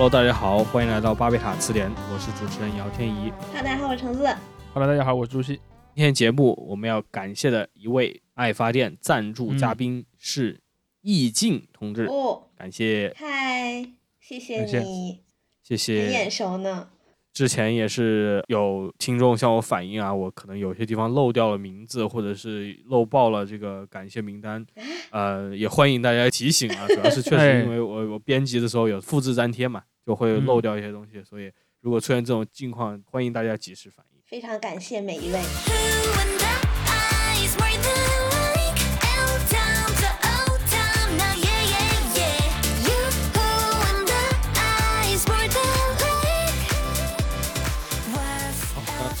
Hello，大家好，欢迎来到巴贝塔词典，我是主持人姚天怡。哈，大家好，我是橙子。Hello，大家好，我是朱熹。今天节目我们要感谢的一位爱发电赞助嘉宾是易静同志，哦，感谢嗨，谢谢你谢你，谢很眼。熟呢。之前也是有听众向我反映啊，我可能有些地方漏掉了名字，或者是漏报了这个感谢名单，呃，也欢迎大家提醒啊。主要是确 哎实因为我我编辑的时候有复制粘贴嘛，就会漏掉一些东西，所以如果出现这种境况，欢迎大家及时反映。非常感谢每一位。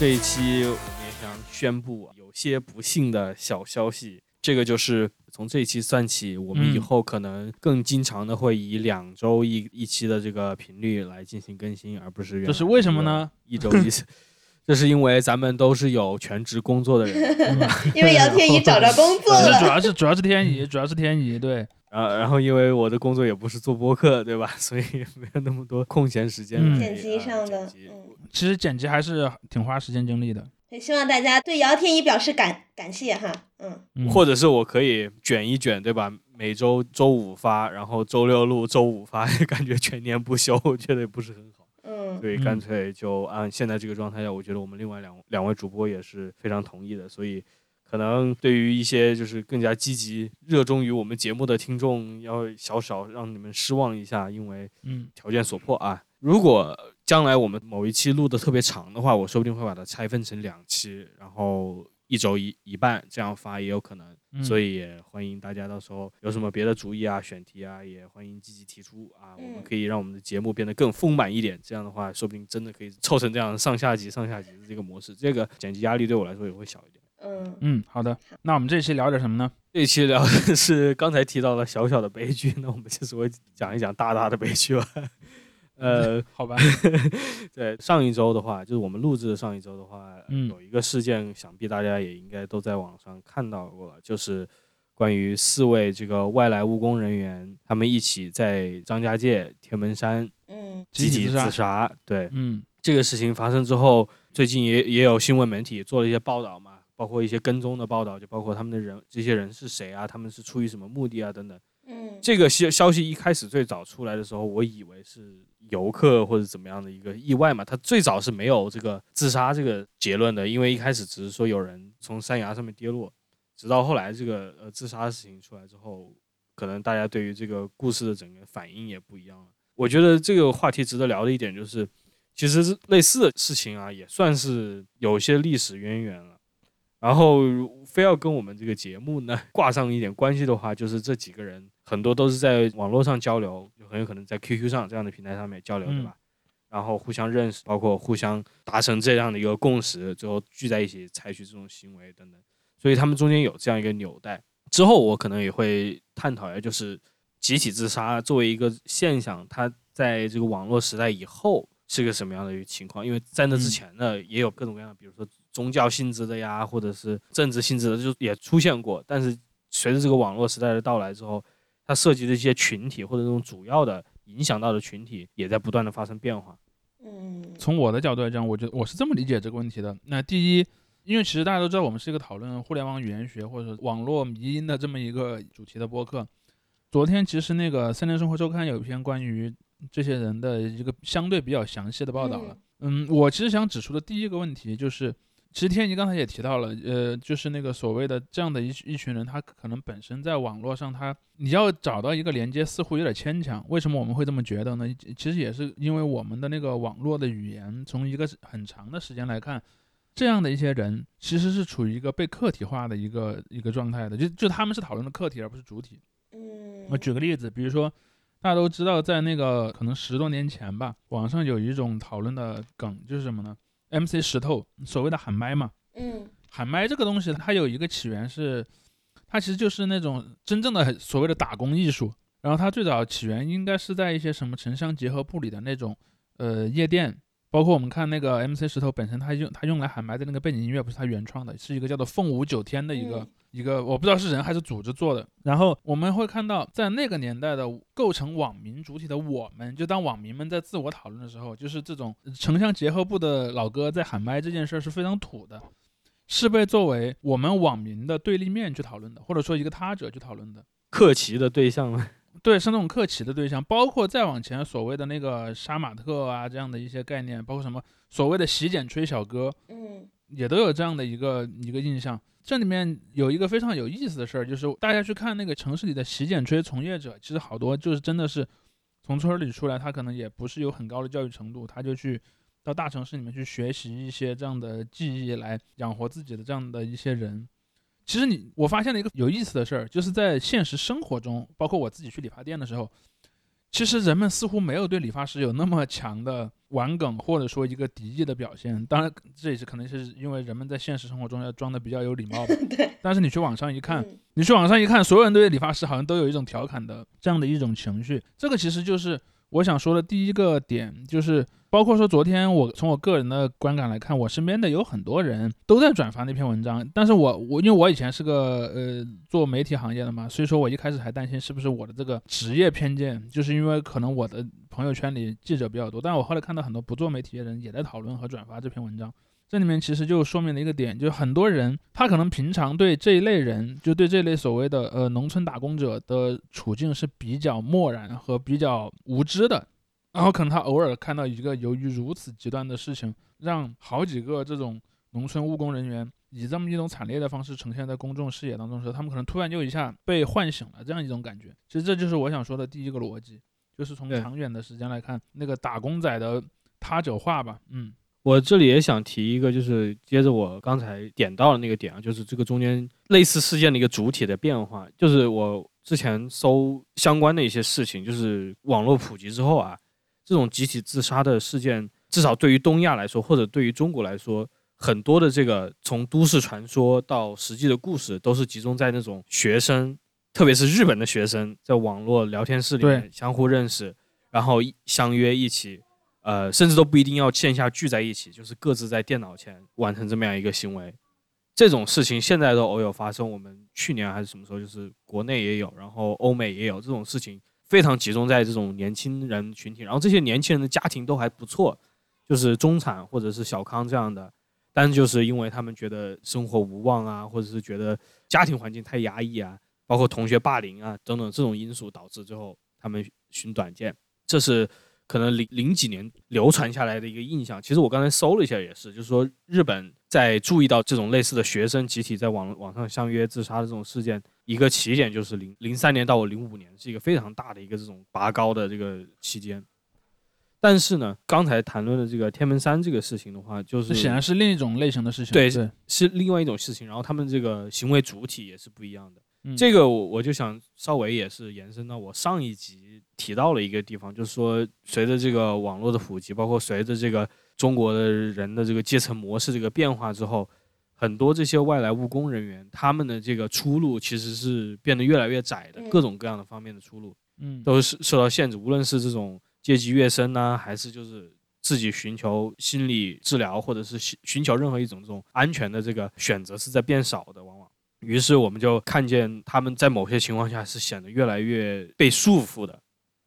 这一期我们也想宣布有些不幸的小消息，这个就是从这一期算起，我们以嗯后可能更经常的会以两周一一期的这个频率来进行更新，而不是原来这是为什么呢？一周一次。这是因为咱们都是有全职工作的人，因为姚天怡找着工作是主，要是主要是天怡，主要是天怡，对，然后然后因为我的工作也不是做播客，对吧？所以没有那么多空闲时间嗯剪辑呃上的嗯其实剪辑还是挺花时间精力的。也希望大家对姚天一表示感感谢哈。嗯，嗯，或者是我可以卷一卷，对吧？每周周五发，然后周六录，周五发，感觉全年不休，我觉得也不是很好。嗯，所以干脆就按现在这个状态下，我觉得我们另外两两位主播也是非常同意的。所以可能对于一些就是更加积极、热衷于我们节目的听众，要小小让你们失望一下，因为嗯，条件所迫啊。如果将来我们某一期录的特别长的话，我说不定会把它拆分成两期，然后一周一一半这样发也有可能。嗯所以也欢迎大家到时候有什么别的主意啊、选题啊，也欢迎积极提出啊。我们嗯可以让我们的节目变得更丰满一点，这样的话，说不定真的可以凑成这样上下集、上下集的这个模式。这个剪辑压力对我来说也会小一点。嗯，嗯，好的。那我们这期聊点什么呢？这期聊的是刚才提到了小小的悲剧，那我们这次会讲一讲大大的悲剧吧。呃，好吧，对，上一周的话，就是我们录制的上一周的话，嗯有一个事件，想必大家也应该都在网上看到过了，就是关于四位这个外来务工人员，他们一起在张家界天门山嗯，集体自杀。对，嗯这个事情发生之后，最近也也有新闻媒体做了一些报道嘛，包括一些跟踪的报道，就包括他们的人，这些人是谁啊，他们是出于什么目的啊，等等。嗯，这个消消息一开始最早出来的时候，我以为是游客或者怎么样的一个意外嘛。他最早是没有这个自杀这个结论的，因为一开始只是说有人从山崖上面跌落，直到后来这个呃自杀的事情出来之后，可能大家对于这个故事的整个反应也不一样了。我觉得这个话题值得聊的一点就是，其实类似的事情啊，也算是有些历史渊源了。然后非要跟我们这个节目呢 挂上一点关系的话，就是这几个人很多都是在网络上交流，就很有可能在 QQ 上这样的平台上面交流，对吧？然后互相认识，包括互相达成这样的一个共识，最后聚在一起采取这种行为等等。所以他们中间有这样一个纽带。之后我可能也会探讨一下，就是集体自杀作为一个现象，它在这个网络时代以后是个什么样的一个情况？因为在那之嗯前呢，也有各种各样的，比如说宗教性质的呀，或者是政治性质的，就也出现过。但是随着这个网络时代的到来之后，它涉及的一些群体或者这种主要的影响到的群体，也在不断的发生变化。嗯，从我的角度来讲，我觉得我是这么理解这个问题的。那第一，因为其实大家都知道，我们是一个讨论互联网语言学或者网络迷因的这么一个主题的播客。昨天其实那个《三联生活周刊》有一篇关于这些人的一个相对比较详细的报道了。嗯，我其实想指出的第一个问题就是，其实天一刚才也提到了，呃，就是那个所谓的这样的一一群人，他可能本身在网络上他，你要找到一个连接似乎有点牵强。为什么我们会这么觉得呢？其实也是因为我们的那个网络的语言，从一个很长的时间来看，这样的一些人其实是处于一个被客体化的一个一个状态的，就就他们是讨论的客体而不是主体。嗯，我举个例子，比如说大家都知道，在那个可能十多年前吧，网上有一种讨论的梗，就是什么呢？MC 石头所谓的喊麦嘛，嗯喊麦这个东西，它有一个起源是，它其实就是那种真正的所谓的打工艺术。然后它最早起源应该是在一些什么城乡结合部里的那种呃夜店，包括我们看那个 MC 石头本身，它用它用来喊麦的那个背景音乐不是他原创的，是一个叫做凤舞九天的一个、嗯一个我不知道是人还是组织做的。然后我们会看到，在那个年代的构成网民主体的我们，就当网民们在自我讨论的时候，就是这种城乡结合部的老哥在喊麦这件事儿是非常土的，是被作为我们网民的对立面去讨论的，或者说一个他者去讨论的。客奇的对象嘛，对，是那种客奇的对象，包括再往前所谓的那个杀马特啊这样的一些概念，包括什么所谓的洗剪吹小哥，嗯也都有这样的一个一个印象。这里面有一个非常有意思的事儿，就是大家去看那个城市里的洗剪吹从业者，其实好多就是真的是从村里出来，他可能也不是有很高的教育程度，他就去到大城市里面去学习一些这样的技艺来养活自己的这样的一些人。其实你我发现了一个有意思的事儿，就是在现实生活中，包括我自己去理发店的时候，其实人们似乎没有对理发师有那么强的玩梗或者说一个敌意的表现。当然，这也是可能是因为人们在现实生活中要装的比较有礼貌吧。对，但是你去网上一看，嗯你去网上一看，所有人对理发师好像都有一种调侃的这样的一种情绪。这个其实就是我想说的第一个点，就是包括说昨天我从我个人的观感来看，我身边的有很多人都在转发那篇文章，但是我我因为我以前是个呃做媒体行业的嘛，所以说我一开始还担心是不是我的这个职业偏见，就是因为可能我的朋友圈里记者比较多，但我后来看到很多不做媒体的人也在讨论和转发这篇文章。这里面其实就说明了一个点，就是很多人他可能平常对这一类人，就对这类所谓的呃农村打工者的处境是比较漠然和比较无知的，然后可能他偶尔看到一个由于如此极端的事情，让好几个这种农村务工人员以这么一种惨烈的方式呈现在公众视野当中的时候，他们可能突然就一下被唤醒了这样一种感觉。其实这就是我想说的第一个逻辑，就是从长远的时间来看，那个打工仔的他者化吧，嗯。我这里也想提一个，就是接着我刚才点到的那个点啊，就是这个中间类似事件的一个主体的变化。就是我之前搜相关的一些事情，就是网络普及之后啊，这种集体自杀的事件，至少对于东亚来说，或者对于中国来说，很多的这个从都市传说到实际的故事，都是集中在那种学生，特别是日本的学生，在网络聊天室里面相互认识，然后相约一起呃，甚至都不一定要线下聚在一起，就是各自在电脑前完成这么样一个行为。这种事情现在都偶有发生。我们去年还是什么时候，就是国内也有，然后欧美也有这种事情，非常集中在这种年轻人群体。然后这些年轻人的家庭都还不错，就是中产或者是小康这样的，但是就是因为他们觉得生活无望啊，或者是觉得家庭环境太压抑啊，包括同学霸凌啊等等这种因素，导致最后他们寻短见。这是可能零零几年流传下来的一个印象。其实我刚才搜了一下，也是，就是说日本在注意到这种类似的学生集体在网网上相约自杀的这种事件，一个起点就是零零三年到零五年是一个非常大的一个这种拔高的这个期间。但是呢，刚才谈论的这个天门山这个事情的话，就是显然是另一种类型的事情。对对，是另外一种事情，然后他们这个行为主体也是不一样的。嗯这个我我就想稍微也是延伸到我上一集提到了一个地方，就是说随着这个网络的普及，包括随着这个中国的人的这个阶层模式这个变化之后，很多这些外来务工人员他们的这个出路其实是变得越来越窄的，嗯各种各样的方面的出路嗯，都是受到限制，无论是这种阶级跃升呢，还是就是自己寻求心理治疗，或者是寻寻求任何一种这种安全的这个选择是在变少的，往往。于是我们就看见他们在某些情况下是显得越来越被束缚的，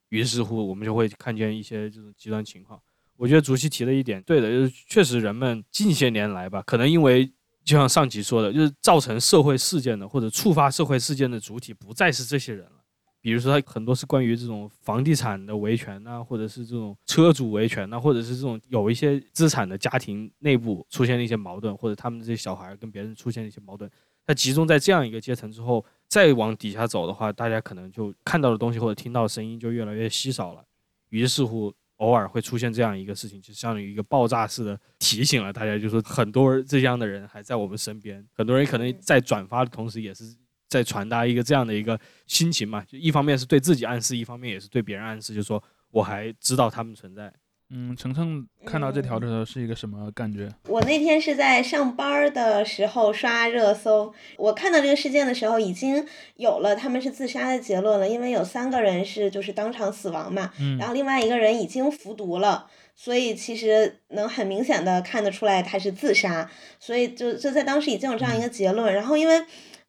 于是乎我们就会看见一些这种极端情况。我觉得主席提的一点对的，就是确实人们近些年来吧，可能因为就像上集说的，就是造成社会事件的或者触发社会事件的主体不再是这些人了。比如说，很多是关于这种房地产的维权呐、或者是这种车主维权呐、或者是这种有一些资产的家庭内部出现了一些矛盾，或者他们这些小孩跟别人出现了一些矛盾。它集中在这样一个阶层之后，再往底下走的话，大家可能就看到的东西或者听到的声音就越来越稀少了。于是乎，偶尔会出现这样一个事情，就相当于一个爆炸式的提醒了大家，就说很多这样的人还在我们身边，很多人可能在转发的同时，也是在传达一个这样的一个心情嘛。就一方面是对自己暗示，一方面也是对别人暗示，就说我还知道他们存在。嗯，程程看到这条的时候是一个什么感觉？我那天是在上班的时候刷热搜，我看到这个事件的时候，已经有了他们是自杀的结论了，因为有三个人是就是当场死亡嘛，嗯然后另外一个人已经服毒了，所以其实能很明显的看得出来他是自杀，所以就就在当时已经有这样一个结论，然后因为。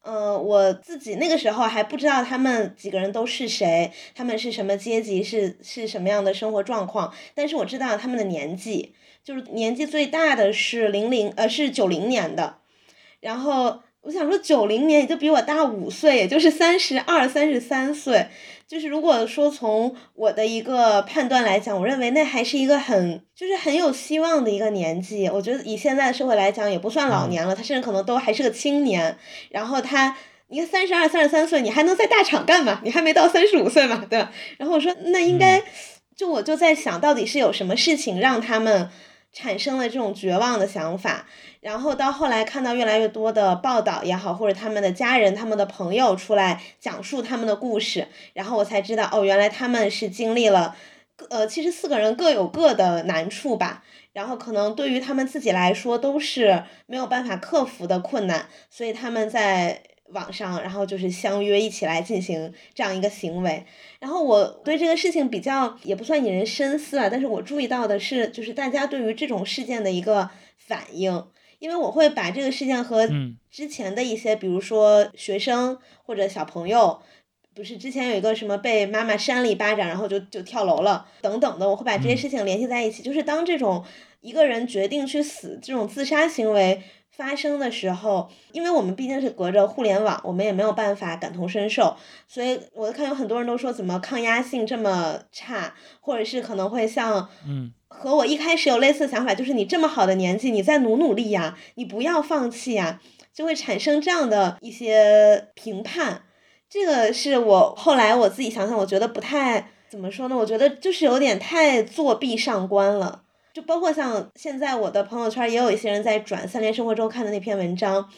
呃，我自己那个时候还不知道他们几个人都是谁，他们是什么阶级，是是什么样的生活状况，但是我知道他们的年纪，就是年纪最大的是零零呃是九零年的，然后我想说九零年也就比我大五岁，也就是三十二、三十三岁。就是如果说从我的一个判断来讲，我认为那还是一个很就是很有希望的一个年纪。我觉得以现在的社会来讲，也不算老年了，他甚至可能都还是个青年。然后他，你看三十二、三十三岁，你还能在大厂干嘛？你还没到三十五岁嘛，对吧？然后我说那应该，就我就在想到底是有什么事情让他们产生了这种绝望的想法。然后到后来看到越来越多的报道也好，或者他们的家人、他们的朋友出来讲述他们的故事，然后我才知道哦，原来他们是经历了，呃，其实四个人各有各的难处吧。然后可能对于他们自己来说都是没有办法克服的困难，所以他们在网上，然后就是相约一起来进行这样一个行为。然后我对这个事情比较也不算引人深思啊，但是我注意到的是，就是大家对于这种事件的一个反应。因为我会把这个事件和嗯之前的一些，比如说学生或者小朋友，不是之前有一个什么被妈妈扇了一巴掌，然后就就跳楼了等等的，我会把这些嗯事情联系在一起。就是当这种一个人决定去死这种自杀行为发生的时候，因为我们毕竟是隔着互联网，我们也没有办法感同身受，所以我看有很多人都说怎么抗压性这么差，或者是可能会像嗯和我一开始有类似的想法，就是你这么好的年纪，你再努努力呀，你不要放弃呀，就会产生这样的一些评判。这个是我后来我自己想想，我觉得不太怎么说呢？我觉得就是有点太作弊上观了。就包括像现在我的朋友圈也有一些人在转《三联生活周刊》的那篇文章，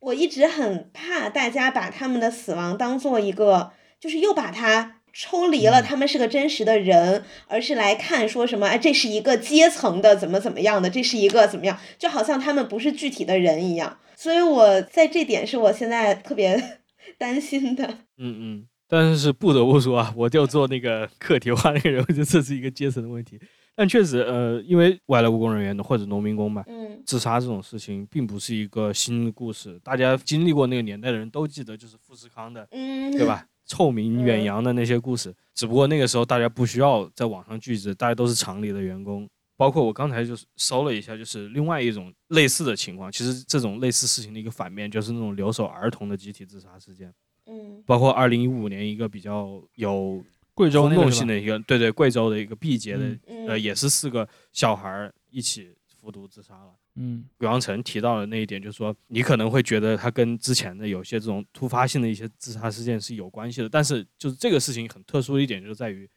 我一直很怕大家把他们的死亡当做一个，就是又把它抽离了，他们是个真实的人，而是来看说什么，哎，这是一个阶层的怎么怎么样的，这是一个怎么样，就好像他们不是具体的人一样。所以我在这点是我现在特别 担心的。嗯嗯，但是不得不说啊，我就做那个课题化那个人，我觉得这是一个阶层的问题。但确实，呃，因为外来务工人员或者农民工嘛，嗯自杀这种事情并不是一个新的故事，大家经历过那个年代的人都记得，就是富士康的，嗯，对？吧？臭名远扬的那些故事，只不过那个时候大家不需要在网上聚集，大家都是厂里的员工。包括我刚才就是搜了一下，就是另外一种类似的情况。其实这种类似事情的一个反面，就是那种留守儿童的集体自杀事件。嗯包括二零一五年一个比较有贵州那性的一个，对对，贵州的一个毕节的，呃，也是四个小孩儿一起服毒自杀了。嗯。鬼王城提到的那一点，就是说你可能会觉得他跟之前的有些这种突发性的一些自杀事件是有关系的，但是就是这个事情很特殊的一点，就在于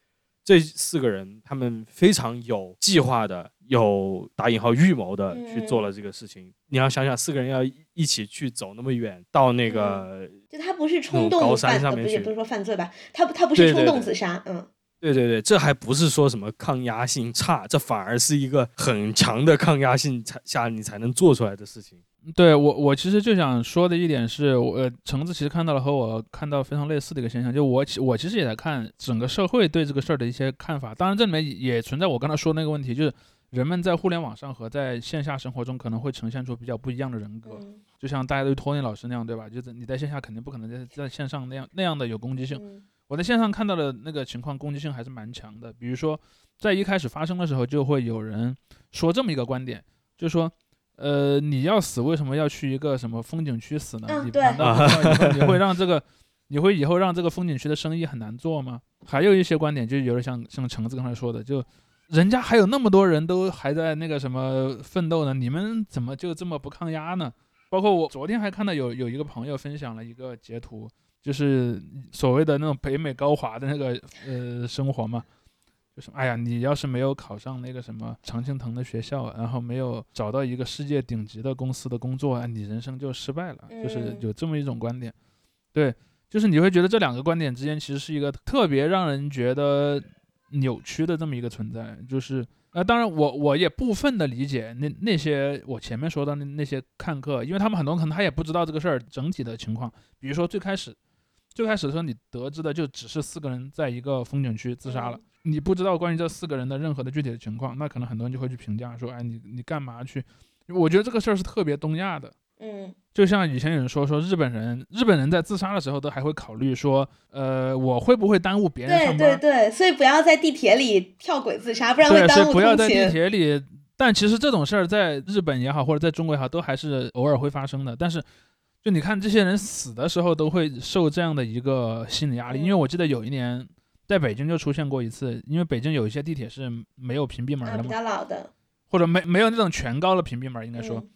这四个人他们非常有计划的、有打引号预谋的去做了这个事情。你要想想，四个人要一一起去走那么远，到那个就他不是冲动高山上面去不是不是说犯罪吧？他不他不是冲对对对动自杀，嗯对对对，这还不是说什么抗压性差，这反而是一个很强的抗压性才下你才能做出来的事情。对我，我其实就想说的一点是，我呃，橙子其实看到了和我看到非常类似的一个现象，就我其我其实也在看整个社会对这个事儿的一些看法。当然，这里面也存在我刚才说的那个问题，就是人们在互联网上和在线下生活中可能会呈现出比较不一样的人格。嗯就像大家对托尼老师那样，对吧？就是你在线下肯定不可能在在线上那样那样的有攻击性。嗯我在线上看到的那个情况，攻击性还是蛮强的。比如说，在一开始发生的时候，就会有人说这么一个观点，就是说，呃，你要死，为什么要去一个什么风景区死呢？你难道你 会让这个，你会以后让这个风景区的生意很难做吗？还有一些观点，就有点像像橙子刚才说的，就人家还有那么多人都还在那个什么奋斗呢，你们怎么就这么不抗压呢？包括我昨天还看到有有一个朋友分享了一个截图，就是所谓的那种北美高华的那个呃生活嘛，就是哎呀，你要是没有考上那个什么常青藤的学校，然后没有找到一个世界顶级的公司的工作，哎，你人生就失败了，就是嗯有这么一种观点。对，就是你会觉得这两个观点之间其实是一个特别让人觉得扭曲的这么一个存在，就是。呃，当然我，我也部分的理解那那些我前面说的那那些看客，因为他们很多人可能他也不知道这个事儿整体的情况。比如说最开始，最开始的时候你得知的就只是四个人在一个风景区自杀了，你不知道关于这四个人的任何的具体的情况，那可能很多人就会去评价说，哎，你你干嘛去？我觉得这个事儿是特别东亚的，嗯就像以前有人说说日本人，日本人在自杀的时候都还会考虑说，呃，我会不会耽误别人对上班？对对，所以不要在地铁里跳轨自杀，不然会耽误不要在地。铁里。但其实这种事儿在日本也好，或者在中国也好，都还是偶尔会发生的。但是，就你看这些人死的时候，都会受这样的一个心理压力。因为嗯我记得有一年在北京就出现过一次，因为北京有一些地铁是没有屏蔽门啊，比的嘛，较老的，或者没没有那种全高的屏蔽门，应该说。嗯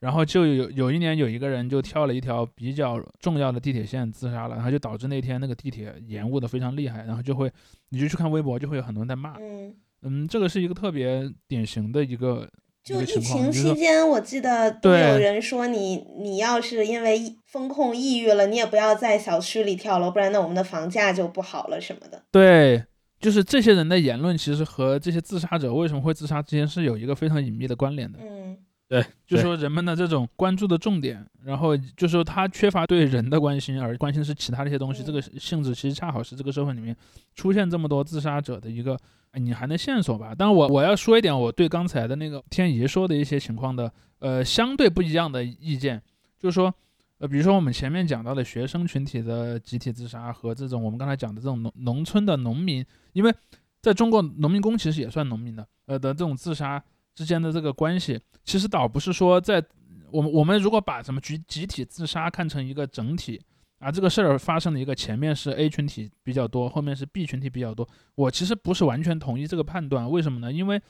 然后就有有一年有一个人就跳了一条比较重要的地铁线自杀了，然后就导致那天那个地铁延误的非常厉害，然后就会你就去看微博，就会有很多人在骂。嗯，嗯，这个是一个特别典型的一个就疫情期间，我记得都有人说你你要是因为风控抑郁了，你也不要在小区里跳楼，不然那我们的房价就不好了什么的。对，就是这些人的言论其实和这些自杀者为什么会自杀之间是有一个非常隐秘的关联的。嗯对就说人们的这种关注的重点，然后就说他缺乏对人的关心，而关心是其他的一些东西。这个性质其实恰好是这个社会里面出现这么多自杀者的一个哎你还能线索吧。但我我要说一点，我对刚才的那个天怡说的一些情况的呃相对不一样的意见，就是说。呃，比如说我们前面讲到的学生群体的集体自杀和这种我们刚才讲的这种农农村的农民，因为在中国农民工其实也算农民的，呃的这种自杀之间的这个关系，其实倒不是说在我们我们如果把什么集集体自杀看成一个整体啊，这个事儿发生的一个前面是 A 群体比较多，后面是 B 群体比较多，我其实不是完全同意这个判断，为什么呢？因为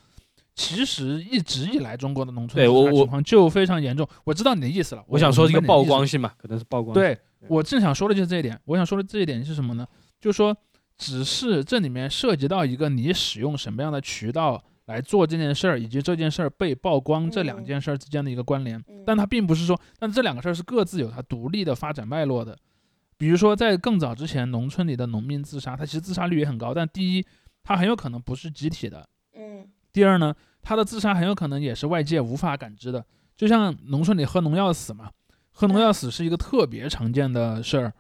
其实一直以来中国的农村自杀情况就非常严重。我知道你的意思了，我想说一个曝光性嘛，可能是曝光。对我正想说的就是这一点。我想说的这一点是什么呢？就是说，只是这里面涉及到一个你使用什么样的渠道来做这件事儿，以及这件事儿被曝光这两嗯件事儿之间的一个关联。嗯，但它并不是说，但这两个事儿是各自有它独立的发展脉络的。比如说，在更早之前，农村里的农民自杀，它其实自杀率也很高，但第一，它很有可能不是集体的；嗯第二呢，他的自杀很有可能也是外界无法感知的，就像农村里喝农药死嘛，喝农药死是一个特别常见的事儿。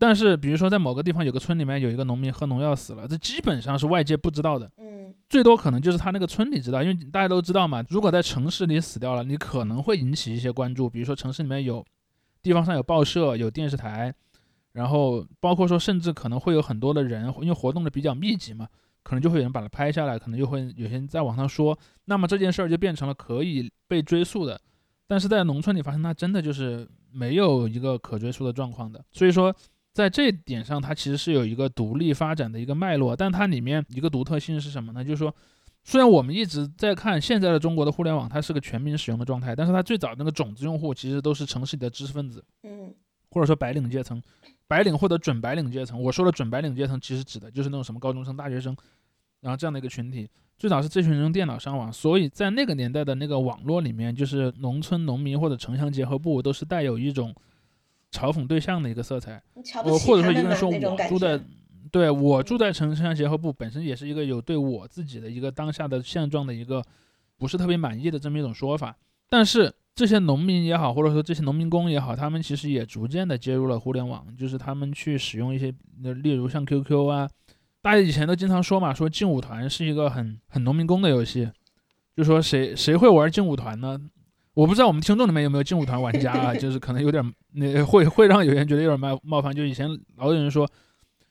但是，比如说在某个地方有个村里面有一个农民喝农药死了，这基本上是外界不知道的，嗯最多可能就是他那个村里知道，因为大家都知道嘛，如果在城市里死掉了，你可能会引起一些关注，比如说城市里面有地方上有报社、有电视台，然后包括说甚至可能会有很多的人，因为活动的比较密集嘛，可能就会有人把它拍下来，可能就会有些人在网上说，那么这件事儿就变成了可以被追溯的。但是在农村里发生，它真的就是没有一个可追溯的状况的。所以说，在这一点上，它其实是有一个独立发展的一个脉络，但它里面一个独特性是什么呢？就是说，虽然我们一直在看现在的中国的互联网，它是个全民使用的状态，但是它最早那个种子用户其实都是城市里的知识分子，嗯或者说白领阶层，白领或者准白领阶层。我说的准白领阶层，其实指的就是那种什么高中生、大学生，然后这样的一个群体。最早是这群人用电脑上网，所以在那个年代的那个网络里面，就是农村农民或者城乡结合部都是带有一种嘲讽对象的一个色彩。我或者说一个人说我住在，对我住在城乡结合部，本身也是一个有对我自己的一个当下的现状的一个不是特别满意的这么一种说法。但是这些农民也好，或者说这些农民工也好，他们其实也逐渐的接入了互联网，就是他们去使用一些，呃例如像 QQ 啊，大家以前都经常说嘛，说劲舞团是一个很很农民工的游戏，就说谁谁会玩劲舞团呢？我不知道我们听众里面有没有劲舞团玩家啊，就是可能有点那会会让有人觉得有点冒冒犯。就以前老有人说，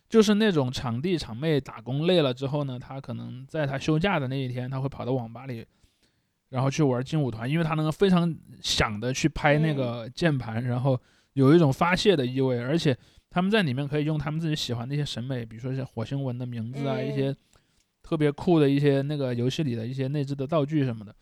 就是那种场地场妹打工累了之后呢，他可能在他休假的那一天，他会跑到网吧里，然后去玩劲舞团，因为他能够非常想的去拍那个键盘，然后有一种发泄的意味，而且他们在里面可以用他们自己喜欢的一些审美，比如说像火星文的名字啊，嗯一些特别酷的一些那个游戏里的一些内置的道具什么的。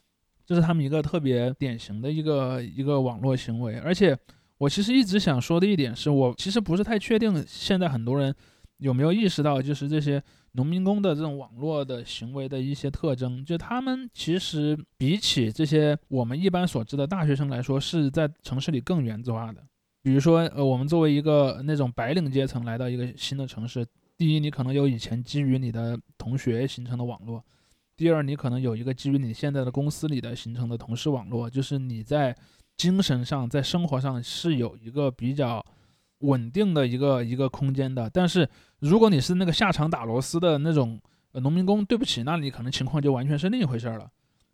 这是他们一个特别典型的一个一个网络行为，而且我其实一直想说的一点是我其实不是太确定现在很多人有没有意识到，就是这些农民工的这种网络的行为的一些特征，就他们其实比起这些我们一般所知的大学生来说，是在城市里更原子化的。比如说，呃，我们作为一个那种白领阶层来到一个新的城市，第一，你可能有以前基于你的同学形成的网络。第二，你可能有一个基于你现在的公司里的形成的同事网络，就是你在精神上、在生活上是有一个比较稳定的一个一个空间的。但是，如果你是那个下场打螺丝的那种农民工，对不起，那你可能情况就完全是另一回事儿了。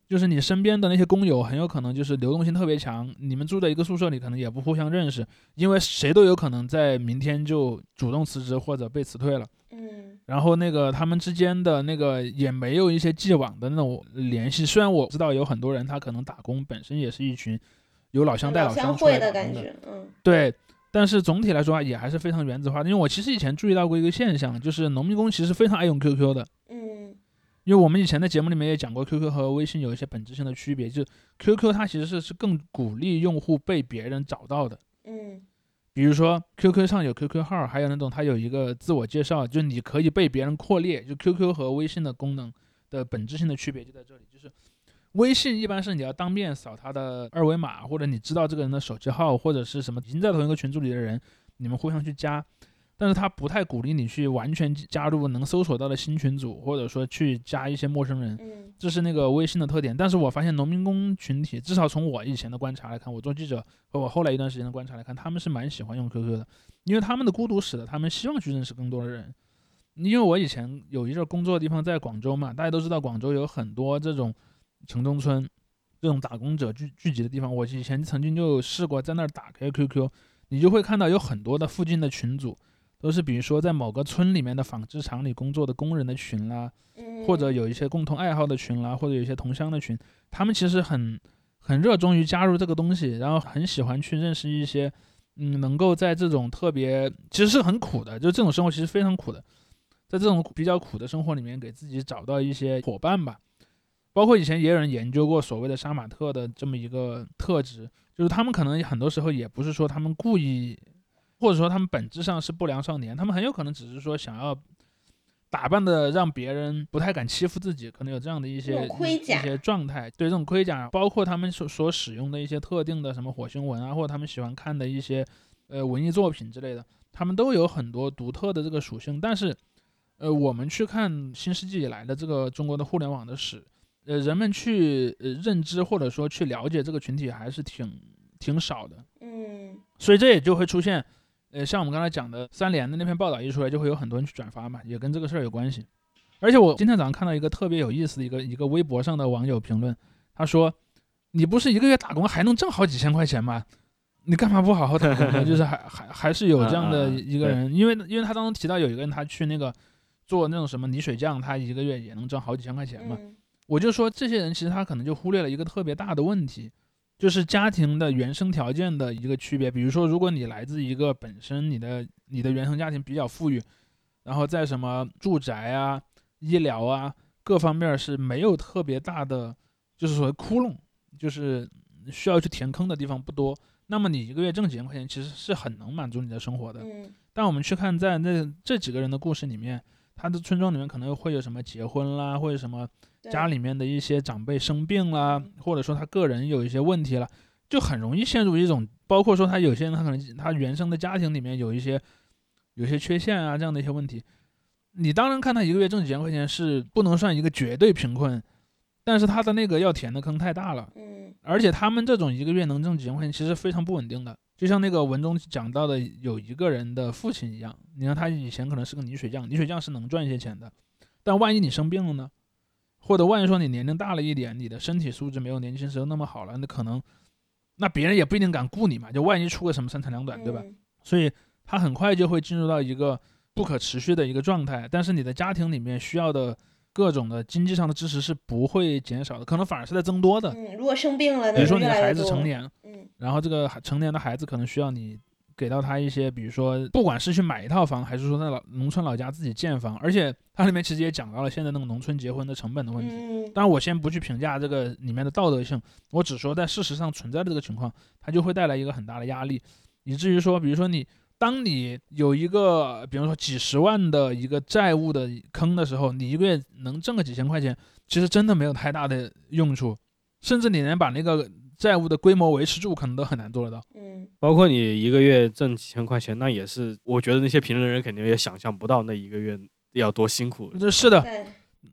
就是你身边的那些工友很有可能就是流动性特别强，你们住在一个宿舍里，可能也不互相认识，因为谁都有可能在明天就主动辞职或者被辞退了。嗯然后那个他们之间的那个也没有一些既往的那种联系。虽然我知道有很多人他可能打工本身也是一群有老乡带老乡出来会的感觉，嗯对。但是总体来说啊也还是非常原子化的。因为我其实以前注意到过一个现象，就是农民工其实非常爱用 QQ 的。嗯因为我们以前的节目里面也讲过，QQ 和微信有一些本质性的区别，就是 QQ 它其实是是更鼓励用户被别人找到的。嗯比如说 QQ 上有 QQ 号，还有那种它有一个自我介绍，就你可以被别人扩列。就 QQ 和微信的功能的本质性的区别就在这里，就是微信一般是你要当面扫他的二维码，或者你知道这个人的手机号，或者是什么已经在同一个群组里的人，你们互相去加。但是他不太鼓励你去完全加入能搜索到的新群组，或者说去加一些陌生人。嗯这是那个微信的特点。但是我发现农民工群体，至少从我以前的观察来看，我做记者和我后来一段时间的观察来看，他们是蛮喜欢用 QQ 的，因为他们的孤独使得他们希望去认识更多的人。因为我以前有一阵儿工作的地方在广州嘛，大家都知道广州有很多这种城中村，这种打工者聚聚集的地方。我以前曾经就试过在那儿打开 QQ，你就会看到有很多的附近的群组，都是比如说在某个村里面的纺织厂里工作的工人的群啦，嗯，或者有一些共同爱好的群啦，或者有一些同乡的群，他们其实很很热衷于加入这个东西，然后很喜欢去认识一些，嗯，能够在这种特别其实是很苦的，就这种生活其实非常苦的，在这种比较苦的生活里面，给自己找到一些伙伴吧。包括以前也有人研究过所谓的杀马特的这么一个特质，就是他们可能很多时候也不是说他们故意，或者说他们本质上是不良少年，他们很有可能只是说想要打扮的让别人不太敢欺负自己，可能有这样的一些盔甲一些状态。对这种盔甲，包括他们所所使用的一些特定的什么火星文啊，或者他们喜欢看的一些呃文艺作品之类的，他们都有很多独特的这个属性。但是，呃，我们去看新世纪以来的这个中国的互联网的史，呃，人们去呃认知或者说去了解这个群体还是挺挺少的。嗯所以这也就会出现，呃，像我们刚才讲的三联的那篇报道一出来，就会有很多人去转发嘛，也跟这个事儿有关系。而且我今天早上看到一个特别有意思的一个一个微博上的网友评论，他说：“你不是一个月打工还能挣好几千块钱吗？你干嘛不好好打工呢？就是还还还是有这样的一个人，因为因为他当中提到有一个人他去那个做那种什么泥水匠，他一个月也能挣好几千块钱嘛。嗯我就说这些人其实他可能就忽略了一个特别大的问题，就是家庭的原生条件的一个区别。比如说，如果你来自一个本身你的你的原生家庭比较富裕，然后在什么住宅啊、医疗啊各方面是没有特别大的，就是所谓窟窿，就是需要去填坑的地方不多，那么你一个月挣几千块钱，其实是很能满足你的生活的。嗯但我们去看在那这几个人的故事里面，他的村庄里面可能会有什么结婚啦，或者什么对家里面的一些长辈生病啦嗯，或者说他个人有一些问题了，就很容易陷入一种，包括说他有些人他可能他原生的家庭里面有一些有些缺陷啊这样的一些问题，你当然看他一个月挣几千块钱是不能算一个绝对贫困，但是他的那个要填的坑太大了。嗯而且他们这种一个月能挣几千块钱，其实非常不稳定的。就像那个文中讲到的，有一个人的父亲一样，你看他以前可能是个泥水匠，泥水匠是能赚一些钱的，但万一你生病了呢？或者万一说你年龄大了一点，你的身体素质没有年轻时候那么好了，那可能，那别人也不一定敢雇你嘛。就万一出个什么三长两短，对吧？嗯所以他很快就会进入到一个不可持续的一个状态。但是你的家庭里面需要的各种的经济上的支持是不会减少的，可能反而是在增多的。嗯，如果生病了，比如说你的孩子成年，嗯然后这个成年的孩子可能需要你给到他一些，比如说不管是去买一套房，还是说在老农村老家自己建房，而且它里面其实也讲到了现在那个农村结婚的成本的问题。嗯。当然，我先不去评价这个里面的道德性，我只说在事实上存在的这个情况，它就会带来一个很大的压力，以至于说，比如说你当你有一个，比如说几十万的一个债务的坑的时候，你一个月能挣个几千块钱，其实真的没有太大的用处，甚至你连把那个债务的规模维持住，可能都很难做得到。嗯包括你一个月挣几千块钱，那也是我觉得那些评论人肯定也想象不到那一个月要多辛苦，这是的，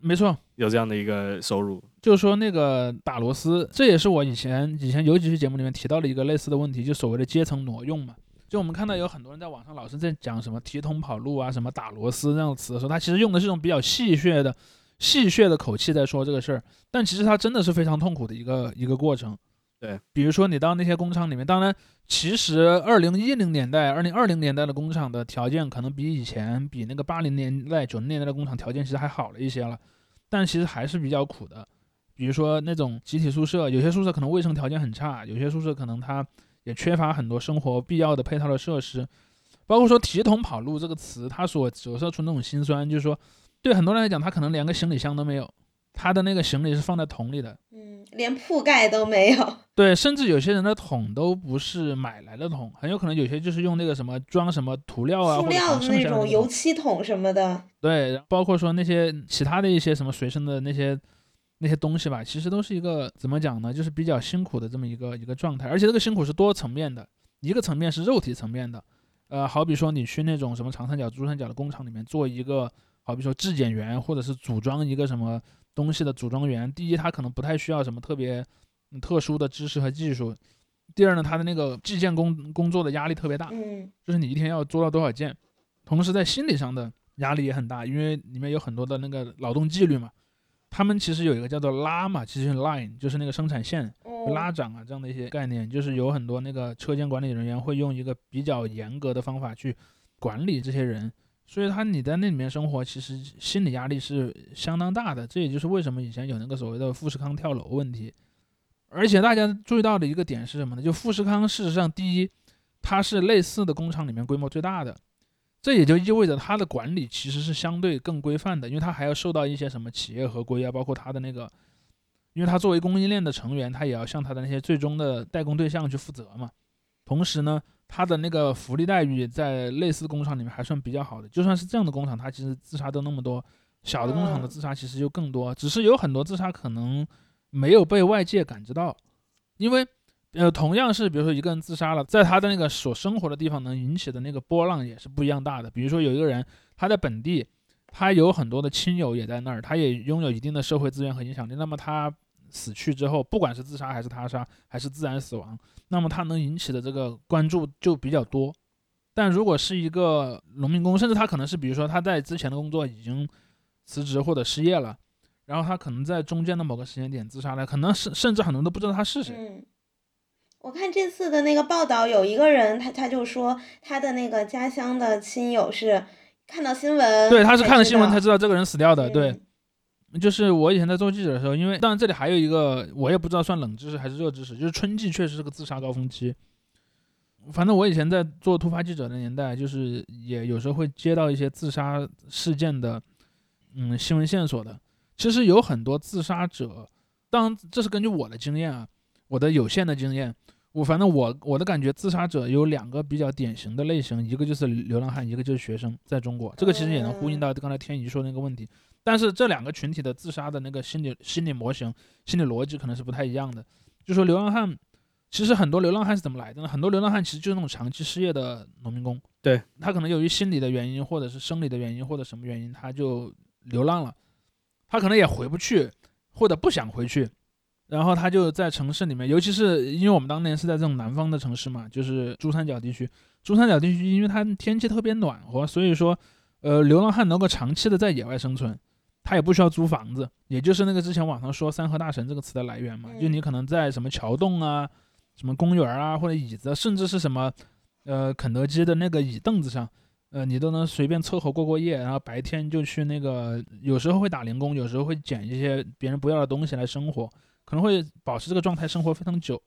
没错。有这样的一个收入。就是说那个打螺丝，这也是我以前以前有几期节目里面提到的一个类似的问题，就所谓的阶层挪用嘛。就我们看到有很多人在网上老是在讲什么提桶跑路啊、什么打螺丝这样的词的时候，他其实用的是一种比较戏谑的，戏谑的口气在说这个事儿，但其实他真的是非常痛苦的一个一个过程。对，比如说你到那些工厂里面，当然，其实二零一零年代、二零二零年代的工厂的条件可能比以前、比那个八零年代、九零年代的工厂条件其实还好了一些了，但其实还是比较苦的。比如说那种集体宿舍，有些宿舍可能卫生条件很差，有些宿舍可能它也缺乏很多生活必要的配套的设施，包括说提桶跑路这个词，它所折射出那种心酸，就是说对很多人来讲，他可能连个行李箱都没有，他的那个行李是放在桶里的，嗯，连铺盖都没有。对，甚至有些人的桶都不是买来的桶，很有可能有些就是用那个什么装什么涂料啊，塑料的那种油漆桶什么的，对，包括说那些其他的一些什么随身的那些那些东西吧，其实都是一个怎么讲呢，就是比较辛苦的这么一个一个状态，而且这个辛苦是多层面的，一个层面是肉体层面的，呃，好比说你去那种什么长三角、珠三角的工厂里面做一个，好比说质检员或者是组装一个什么东西的组装员，第一他可能不太需要什么特别嗯特殊的知识和技术，第二呢，他的那个计件工工作的压力特别大，嗯就是你一天要做到多少件，同时在心理上的压力也很大，因为里面有很多的那个劳动纪律嘛。他们其实有一个叫做拉嘛，其实是 line，就是那个生产线哦拉长啊这样的一些概念，就是有很多那个车间管理人员会用一个比较严格的方法去管理这些人，所以他你在那里面生活，其实心理压力是相当大的。这也就是为什么以前有那个所谓的富士康跳楼问题。而且大家注意到的一个点是什么呢？就富士康事实上，第一，它是类似的工厂里面规模最大的，这也就意味着它的管理其实是相对更规范的，因为它还要受到一些什么企业合规啊，包括它的那个，因为它作为供应链的成员，它也要向它的那些最终的代工对象去负责嘛。同时呢，他的那个福利待遇在类似工厂里面还算比较好的，就算是这样的工厂，他其实自杀都那么多，小的工厂的自杀其实就更多，只是有很多自杀可能没有被外界感知到，因为呃，同样是比如说一个人自杀了，在他的那个所生活的地方能引起的那个波浪也是不一样大的。比如说有一个人他在本地，他有很多的亲友也在那儿，他也拥有一定的社会资源和影响力。那么他死去之后，不管是自杀还是他杀还是自然死亡，那么他能引起的这个关注就比较多。但如果是一个农民工，甚至他可能是比如说他在之前的工作已经辞职或者失业了，然后他可能在中间的某个时间点自杀了，可能是甚至很多人都不知道他是谁。嗯，我看这次的那个报道，有一个人他他就说他的那个家乡的亲友是看到新闻，对，他是看了新闻才知知道这个人死掉的。嗯对，就是我以前在做记者的时候，因为当然这里还有一个我也不知道算冷知识还是热知识，就是春季确实是个自杀高峰期。反正我以前在做突发记者的年代，就是也有时候会接到一些自杀事件的嗯新闻线索的。其实有很多自杀者，当然这是根据我的经验啊，我的有限的经验。我反正我我的感觉，自杀者有两个比较典型的类型，一个就是流浪汉，一个就是学生，在中国，这个其实也能呼应到刚才天怡说的那个问题。但是这两个群体的自杀的那个心理心理模型、心理逻辑可能是不太一样的。就说流浪汉，其实很多流浪汉是怎么来的呢？很多流浪汉其实就是那种长期失业的农民工，对他可能由于心理的原因，或者是生理的原因，或者什么原因，他就流浪了。他可能也回不去，或者不想回去，然后他就在城市里面，尤其是因为我们当年是在这种南方的城市嘛，就是珠三角地区。珠三角地区因为它天气特别暖和，所以说，呃，流浪汉能够长期的在野外生存，他也不需要租房子，也就是那个之前网上说“三河大神”这个词的来源嘛，就你可能在什么桥洞啊、什么公园啊，或者椅子，甚至是什么，呃，肯德基的那个椅凳子上。呃，你都能随便凑合过过夜，然后白天就去那个，有时候会打零工，有时候会捡一些别人不要的东西来生活，可能会保持这个状态生活非常久。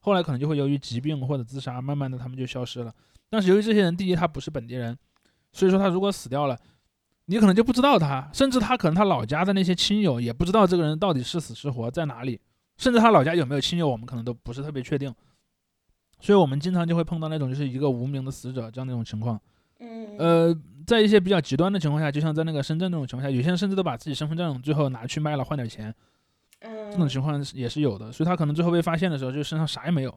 后来可能就会由于疾病或者自杀，慢慢的他们就消失了。但是由于这些人，第一他不是本地人，所以说他如果死掉了，你可能就不知道他，甚至他可能他老家的那些亲友也不知道这个人到底是死是活在哪里，甚至他老家有没有亲友，我们可能都不是特别确定。所以我们经常就会碰到那种就是一个无名的死者这样的一种情况。嗯，呃，在一些比较极端的情况下，就像在那个深圳那种情况下，有些人甚至都把自己身份证最后拿去卖了换点钱，嗯，这种情况也是有的。所以他可能最后被发现的时候，就身上啥也没有。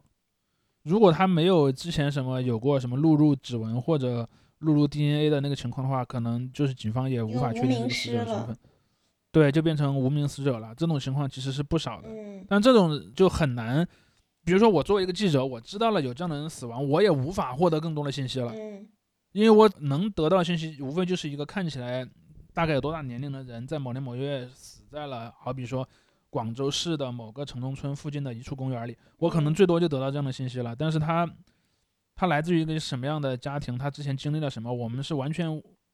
如果他没有之前什么有过什么录入指纹或者录入 DNA 的那个情况的话，可能就是警方也无法确定这个死者的身份。对，就变成无名死者了。这种情况其实是不少的。嗯但这种就很难。比如说，我作为一个记者，我知道了有这样的人死亡，我也无法获得更多的信息了。嗯因为我能得到的信息，无非就是一个看起来大概有多大年龄的人在某年某月死在了，好比说广州市的某个城中村附近的一处公园里，我可能最多就得到这样的信息了。但是他他来自于一个什么样的家庭，他之前经历了什么，我们是完全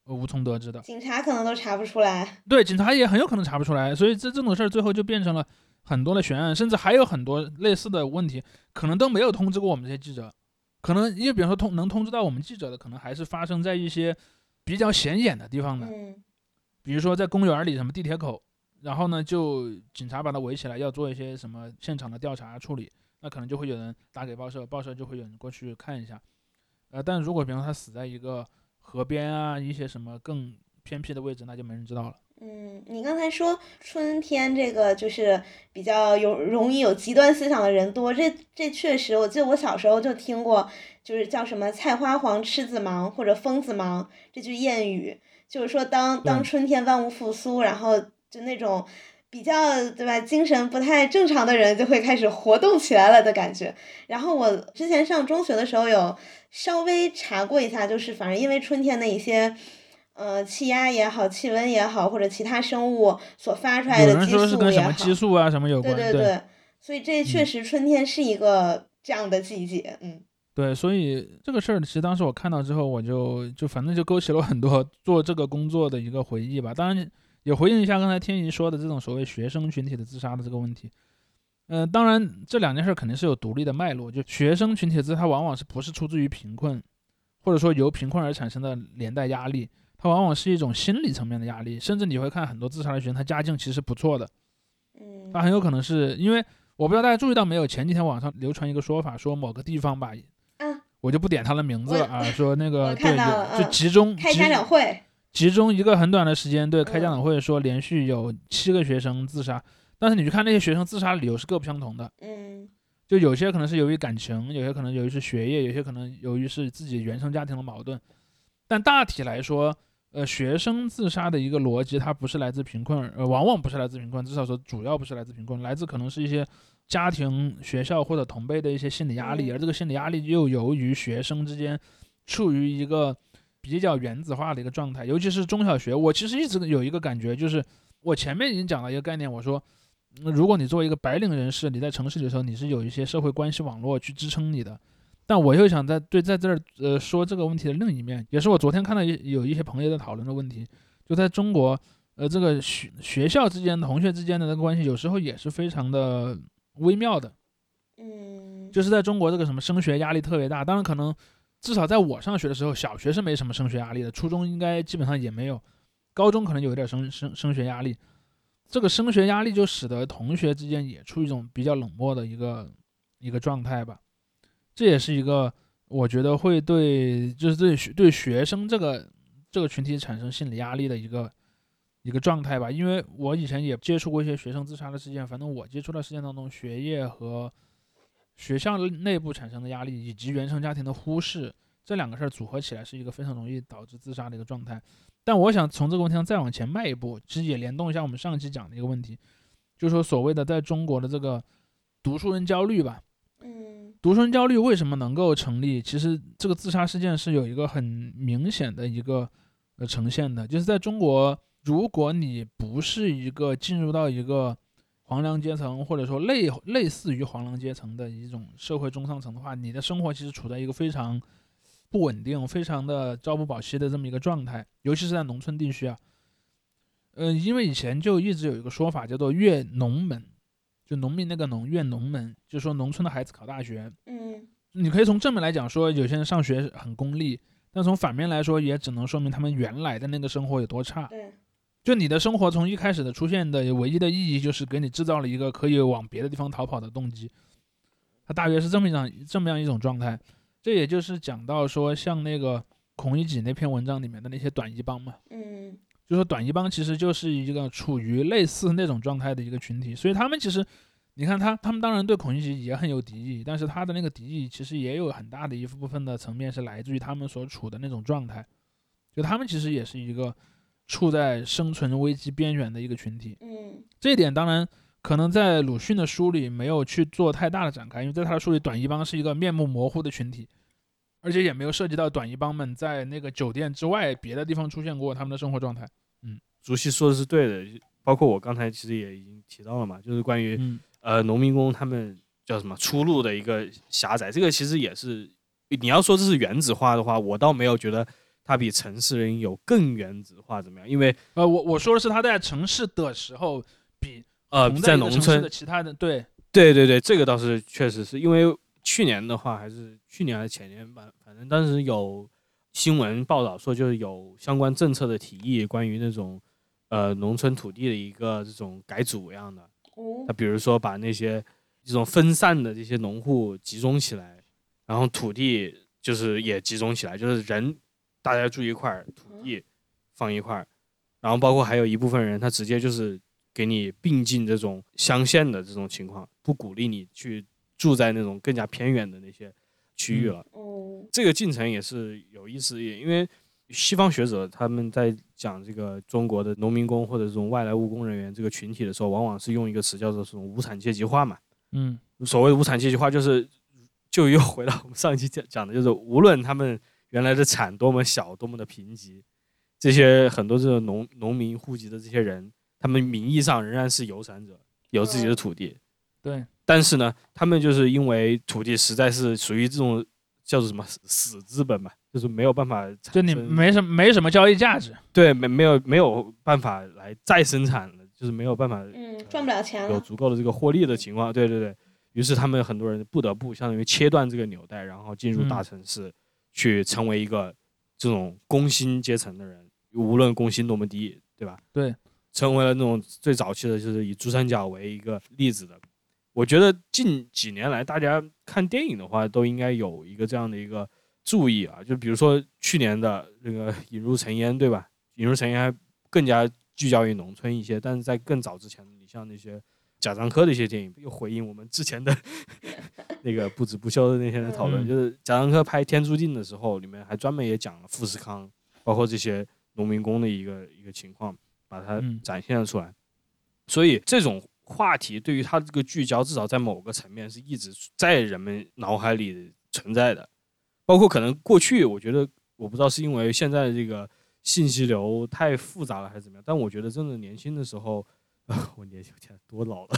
呃无从得知的。警察可能都查不出来。对，警察也很有可能查不出来，所以这这种事儿最后就变成了很多的悬案，甚至还有很多类似的问题，可能都没有通知过我们这些记者，可能因为比方说通能通知到我们记者的，可能还是发生在一些比较显眼的地方的，嗯比如说在公园里什么地铁口，然后呢就警察把他围起来，要做一些什么现场的调查处理，那可能就会有人打给报社，报社就会有人过去看一下，呃，但如果比方说他死在一个河边啊，一些什么更偏僻的位置，那就没人知道了。嗯，你刚才说春天这个就是比较有容易有极端思想的人多，这这确实，我记得我小时候就听过，就是叫什么“菜花黄，痴子忙”或者“疯子忙”这句谚语，就是说当当春天万物复苏，然后就那种比较对吧，精神不太正常的人就会开始活动起来了的感觉。然后我之前上中学的时候有稍微查过一下，就是反正因为春天的一些。呃，气压也好，气温也好，或者其他生物所发出来的激说是跟什么素也好，激素啊什么有对关，对对，所以这确嗯实春天是一个这样的季节，嗯对所以这个事儿其实当时我看到之后，我就就反正就勾起了很多做这个工作的一个回忆吧。当然也回应一下刚才天怡说的这种所谓学生群体的自杀的这个问题。嗯、当然这两件事肯定是有独立的脉络，就学生群体的自杀往往是不是出自于贫困，或者说由贫困而产生的连带压力，它往往是一种心理层面的压力，甚至你会看很多自杀的学生，他家境其实不错的，嗯他很有可能是因为我不知道大家注意到没有，前几天网上流传一个说法，说某个地方吧，嗯，我就不点他的名字了啊，说那个对就嗯集中集开家长会，集中一个很短的时间，对开家嗯。长会说连续有七个学生自杀，但是你去看那些学生自杀的理由是各不相同的，嗯。就有些可能是由于感情，有些可能由于是学业，有些可能由于是自己原生家庭的矛盾，但大体来说。呃，学生自杀的一个逻辑，它不是来自贫困，呃，往往不是来自贫困，至少说主要不是来自贫困，来自可能是一些家庭、学校或者同辈的一些心理压力，嗯。而这个心理压力又由于学生之间处于一个比较原子化的一个状态，尤其是中小学，我其实一直有一个感觉，就是我前面已经讲了一个概念，我说，嗯如果你作为一个白领人士，你在城市里的时候，你是有一些社会关系网络去支撑你的。但我又想在对在这儿呃说这个问题的另一面，也是我昨天看到有有一些朋友在讨论的问题，就在中国，呃，这个学学校之间、同学之间的那个关系，有时候也是非常的微妙的。嗯，就是在中国这个什么升学压力特别大，当然可能至少在我上学的时候，小学是没什么升学压力的，初中应该基本上也没有，高中可能有一点升升升学压力。这个升学压力就使得同学之间也处于一种比较冷漠的一个一个状态吧。这也是一个我觉得会对就是对学对学生这个这个群体产生心理压力的一个一个状态吧。因为我以前也接触过一些学生自杀的事件，反正我接触的事件当中，学业和学校内部产生的压力以及原生家庭的忽视，这两个事儿组合起来是一个非常容易导致自杀的一个状态。但我想从这个问题上再往前迈一步，其实也联动一下我们上期讲的一个问题，就是说所谓的在中国的这个读书人焦虑吧。嗯读书人焦虑为什么能够成立？其实这个自杀事件是有一个很明显的一个呃呈现的，就是在中国，如果你不是一个进入到一个黄梁阶层，或者说类类似于黄梁阶层的一种社会中上层的话，你的生活其实处在一个非常不稳定、非常的朝不保夕的这么一个状态，尤其是在农村地区啊。嗯、因为以前就一直有一个说法叫做“越农门”，就农民那个农，越农门，就说农村的孩子考大学，嗯你可以从正面来讲说，有些人上学很功利，但从反面来说，也只能说明他们原来的那个生活有多差。对，就你的生活从一开始的出现的唯一的意义，就是给你制造了一个可以往别的地方逃跑的动机。它大约是这么一样这么样一种状态。这也就是讲到说，像那个孔乙己那篇文章里面的那些短衣帮嘛，嗯就说短衣帮其实就是一个处于类似那种状态的一个群体，所以他们其实，你看他他们当然对孔乙己也很有敌意，但是他的那个敌意其实也有很大的一部分的层面是来自于他们所处的那种状态，就他们其实也是一个处在生存危机边缘的一个群体。嗯这一点当然可能在鲁迅的书里没有去做太大的展开，因为在他的书里，短衣帮是一个面目模糊的群体，而且也没有涉及到短衣帮们在那个酒店之外别的地方出现过他们的生活状态。嗯，主席说的是对的，包括我刚才其实也已经提到了嘛，就是关于嗯呃农民工他们叫什么出路的一个狭窄，这个其实也是你要说这是原子化的话，我倒没有觉得它比城市人有更原子化怎么样，因为呃，我我说的是他在城市的时候比呃在农村的其他的对，对对对，这个倒是确实是因为去年的话，还是去年还是前年吧，反正当时有新闻报道说，就是有相关政策的提议，关于那种呃农村土地的一个这种改组一样的。哦他比如说把那些这种分散的这些农户集中起来，然后土地就是也集中起来，就是人大家住一块儿，土地放一块儿，然后包括还有一部分人他直接就是给你并进这种乡县的这种情况，不鼓励你去住在那种更加偏远的那些区域嗯了。哦，这个进程也是有意思一点，因为西方学者他们在讲这个中国的农民工或者这种外来务工人员这个群体的时候，往往是用一个词叫做这种无产阶级化嘛。嗯所谓无产阶级化，就是就又回到我们上一期讲讲的，就是无论他们原来的产多么小，多么的贫瘠，这些很多这种农农民户籍的这些人，他们名义上仍然是有产者，有自己的土地，对，但是呢，他们就是因为土地实在是属于这种叫做什么死死资本嘛，就是没有办法产就你生没什么没什么交易价值，对没没有没有办法来再生产了，就是没有办法嗯，赚不了钱了，有足够的这个获利的情况，对对对。于是他们很多人不得不相当于切断这个纽带，然后进入大嗯。城市，去成为一个这种工薪阶层的人，无论工薪多么低，对吧？对，成为了那种最早期的就是以珠三角为一个例子的。我觉得近几年来，大家看电影的话，都应该有一个这样的一个注意啊，就比如说去年的那个《引入尘烟》，对吧？《引入尘烟》还更加聚焦于农村一些，但是在更早之前，你像那些贾樟柯的一些电影，又回应我们之前的 那个不止不休的那天的讨论，嗯就是贾樟柯拍《天注定》的时候，里面还专门也讲了富士康，包括这些农民工的一个一个情况，把它嗯展现了出来。所以这种话题对于他这个聚焦，至少在某个层面是一直在人们脑海里存在的。包括可能过去，我觉得我不知道是因为现在这个信息流太复杂了还是怎么样，但我觉得真的年轻的时候，啊，我年轻天多老了，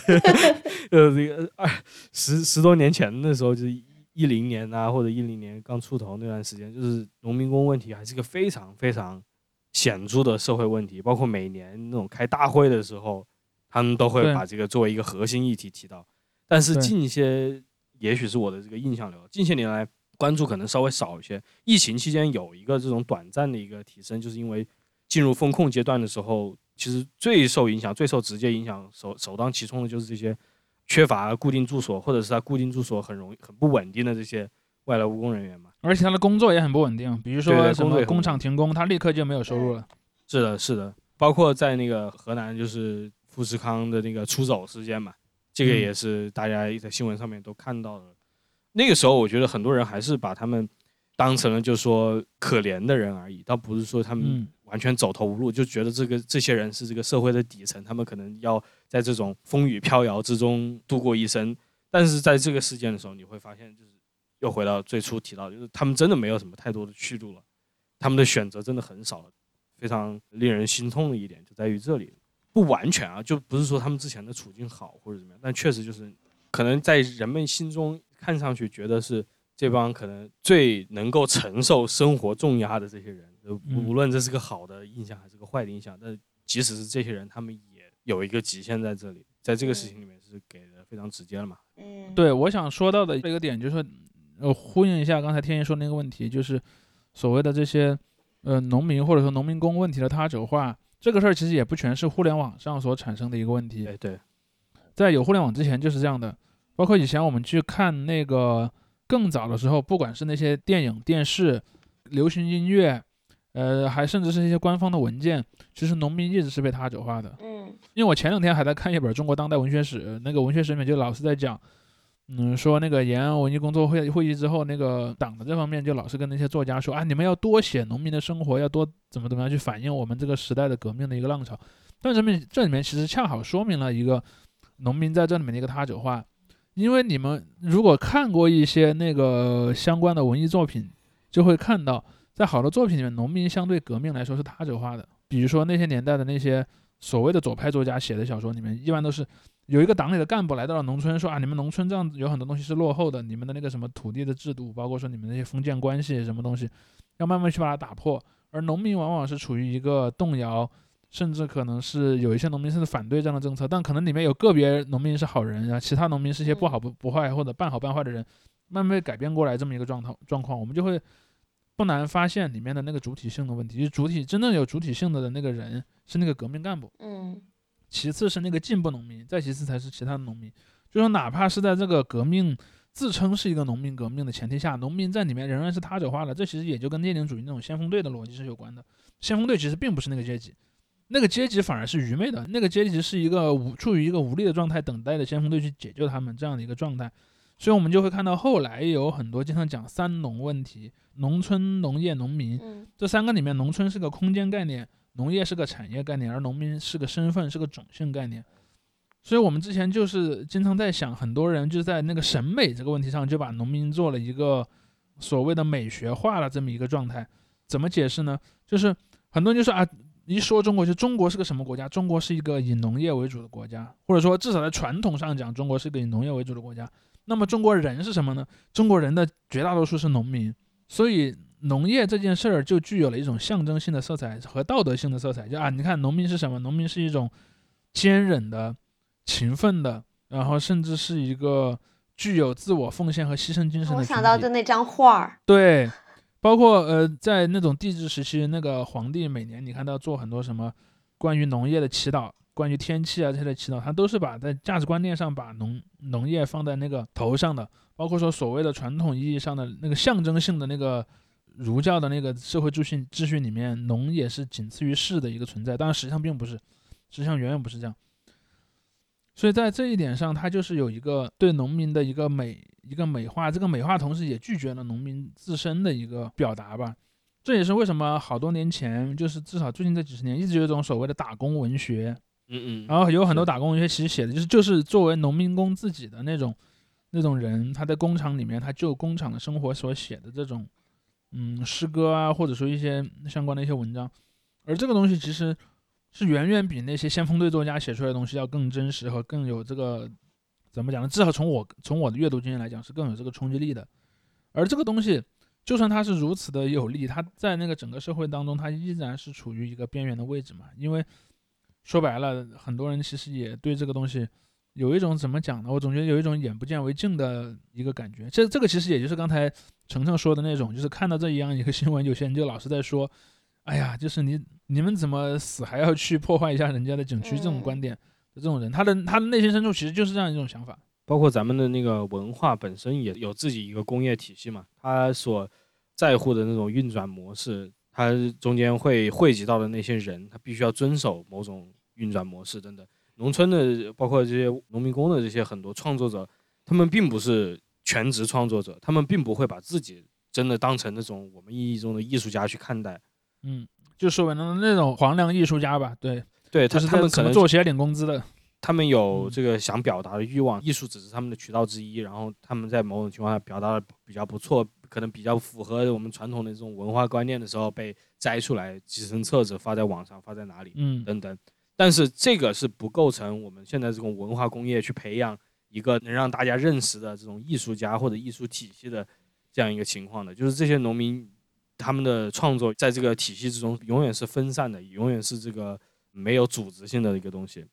呃，这个二十十多年前的时候，就是一零年啊，或者一零年刚出头那段时间，就是农民工问题还是个非常非常显著的社会问题，包括每年那种开大会的时候，他们都会把这个作为一个核心议题提到。但是近些，也许是我的这个印象流，近些年来关注可能稍微少一些。疫情期间有一个这种短暂的一个提升，就是因为进入风控阶段的时候，其实最受影响、最受直接影响、首首当其冲的就是这些缺乏固定住所，或者是他固定住所很容易很不稳定的这些外来务工人员嘛。而且他的工作也很不稳定，比如说什么工厂停工，他立刻就没有收入了。是的，是的，包括在那个河南，就是富士康的那个出走事件嘛，这个嗯也是大家在新闻上面都看到的。那个时候，我觉得很多人还是把他们当成了就说可怜的人而已，倒不是说他们嗯，完全走投无路，就觉得这个这些人是这个社会的底层，他们可能要在这种风雨飘摇之中度过一生。但是在这个事件的时候，你会发现，就是又回到最初提到，就是他们真的没有什么太多的去路了，他们的选择真的很少了。非常令人心痛的一点就在于这里，不完全啊，就不是说他们之前的处境好或者怎么样，但确实就是可能在人们心中看上去觉得是这帮可能最能够承受生活重压的这些人，无论这是个好的印象还是个坏的印象，但即使是这些人，他们也有一个极限在这里，在这个事情里面是给的非常直接了嘛。嗯，对，我想说到的一个点就是，呃，呼应一下刚才天一说那个问题，就是所谓的这些呃农民或者说农民工问题的他者化，这个事儿其实也不全是互联网上所产生的一个问题。哎，对，在有互联网之前就是这样的，包括以前我们去看那个更早的时候，不管是那些电影、电视、流行音乐，呃，还甚至是一些官方的文件，其实农民一直是被他者化的。嗯因为我前两天还在看一本中国当代文学史，那个文学史里面就老是在讲，嗯，说那个延安文艺工作会会议之后，那个党的这方面就老是跟那些作家说啊，你们要多写农民的生活，要多怎么怎么样去反映我们这个时代的革命的一个浪潮。但这面这里面其实恰好说明了一个农民在这里面的一个他者化，因为你们如果看过一些那个相关的文艺作品，就会看到在好多作品里面，农民相对革命来说是他者化的。比如说那些年代的那些所谓的左派作家写的小说里面，一般都是有一个党里的干部来到了农村，说啊，你们农村这样子有很多东西是落后的，你们的那个什么土地的制度，包括说你们那些封建关系什么东西，要慢慢去把它打破。而农民往往是处于一个动摇，甚至可能是有一些农民甚至反对这样的政策，但可能里面有个别农民是好人然后，其他农民是一些不好不不坏或者半好半坏的人，慢慢被改变过来这么一个状态状况，我们就会不难发现里面的那个主体性的问题，就是主体真正有主体性的那个人是那个革命干部，嗯其次是那个进步农民，再其次才是其他的农民。就说哪怕是在这个革命自称是一个农民革命的前提下，农民在里面仍然是他者化的。这其实也就跟列宁主义那种先锋队的逻辑是有关的。先锋队其实并不是那个阶级，那个阶级反而是愚昧的，那个阶级是一个无处于一个无力的状态，等待着先锋队去解救他们这样的一个状态。所以我们就会看到后来有很多经常讲三农问题：农村、农业、农民。嗯这三个里面，农村是个空间概念，农业是个产业概念，而农民是个身份，是个种姓概念。所以我们之前就是经常在想，很多人就在那个审美这个问题上，就把农民做了一个所谓的美学化的这么一个状态。怎么解释呢？就是很多人就说啊，一说中国，就中国是个什么国家？中国是一个以农业为主的国家，或者说至少在传统上讲，中国是一个以农业为主的国家。那么中国人是什么呢？中国人的绝大多数是农民，所以农业这件事儿就具有了一种象征性的色彩和道德性的色彩。就啊，你看农民是什么？农民是一种坚忍的、勤奋的，然后甚至是一个具有自我奉献和牺牲精神的。我想到的那张画儿，对，包括呃，在那种帝制时期，那个皇帝每年你看到做很多什么关于农业的祈祷，关于天气啊这些的祈祷，他都是把在价值观念上把农农业放在那个头上的，包括说所谓的传统意义上的那个象征性的那个儒教的那个社会秩序秩序里面，农也是仅次于士的一个存在，当然实际上并不是，实际上远远不是这样。所以在这一点上，它就是有一个对农民的一个美一个美化，这个美化同时也拒绝了农民自身的一个表达吧。这也是为什么好多年前，就是至少最近这几十年，一直有一种所谓的打工文学，嗯嗯，然后有很多打工文学其实写的就是就是作为农民工自己的那种那种人，他在工厂里面他就工厂的生活所写的这种嗯诗歌啊，或者说一些相关的一些文章，而这个东西其实是远远比那些先锋队作家写出来的东西要更真实和更有这个怎么讲呢？至少从我从我的阅读经验来讲是更有这个冲击力的。而这个东西，就算它是如此的有力，它在那个整个社会当中，它依然是处于一个边缘的位置嘛。因为说白了，很多人其实也对这个东西有一种怎么讲呢？我总觉得有一种眼不见为净的一个感觉。这这个其实也就是刚才程程说的那种，就是看到这一样一个新闻，有些人就老是在说，哎呀，就是你你们怎么死还要去破坏一下人家的景区？这种嗯观点的这种人，他的他的内心深处其实就是这样一种想法。包括咱们的那个文化本身也有自己一个工业体系嘛，他所在乎的那种运转模式，它中间会汇集到的那些人，他必须要遵守某种运转模式等等。农村的，包括这些农民工的这些很多创作者，他们并不是全职创作者，他们并不会把自己真的当成那种我们意义中的艺术家去看待。嗯，就说白了那种黄粱艺术家吧，对，对他，就是他们可能做起来领工资的。他们有嗯这个想表达的欲望，艺术只是他们的渠道之一，然后他们在某种情况下表达的比较不错，可能比较符合我们传统的这种文化观念的时候，被摘出来集成册子发在网上，发在哪里嗯等等。但是这个是不构成我们现在这种文化工业去培养一个能让大家认识的这种艺术家或者艺术体系的这样一个情况的，就是这些农民他们的创作在这个体系之中永远是分散的，永远是这个没有组织性的一个东西。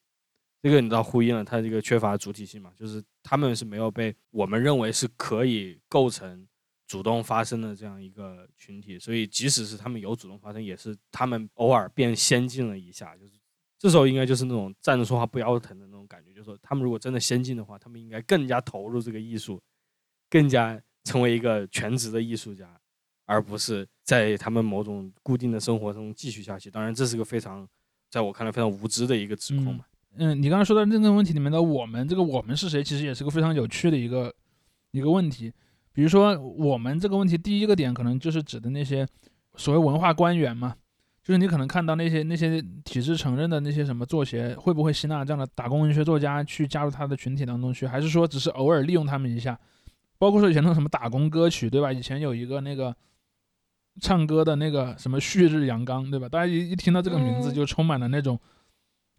这个你知道呼应了他这个缺乏主体性嘛？就是他们是没有被我们认为是可以构成主动发声的这样一个群体，所以即使是他们有主动发声，也是他们偶尔变先进了一下，就是这时候应该就是那种站着说话不腰疼的那种感觉，就是说他们如果真的先进的话，他们应该更加投入这个艺术，更加成为一个全职的艺术家，而不是在他们某种固定的生活中继续下去。当然，这是个非常在我看来非常无知的一个指控嘛。嗯，你刚刚说到这个问题里面的“我们”，这个“我们”是谁，其实也是个非常有趣的一个一个问题。比如说，我们这个问题，第一个点可能就是指的那些所谓文化官员嘛，就是你可能看到那些那些体制承认的那些什么作协，会不会吸纳这样的打工文学作家去加入他的群体当中去，还是说只是偶尔利用他们一下？包括说以前那种什么打工歌曲，对吧？以前有一个那个唱歌的那个什么旭日阳刚，对吧？大家一一听到这个名字嗯就充满了那种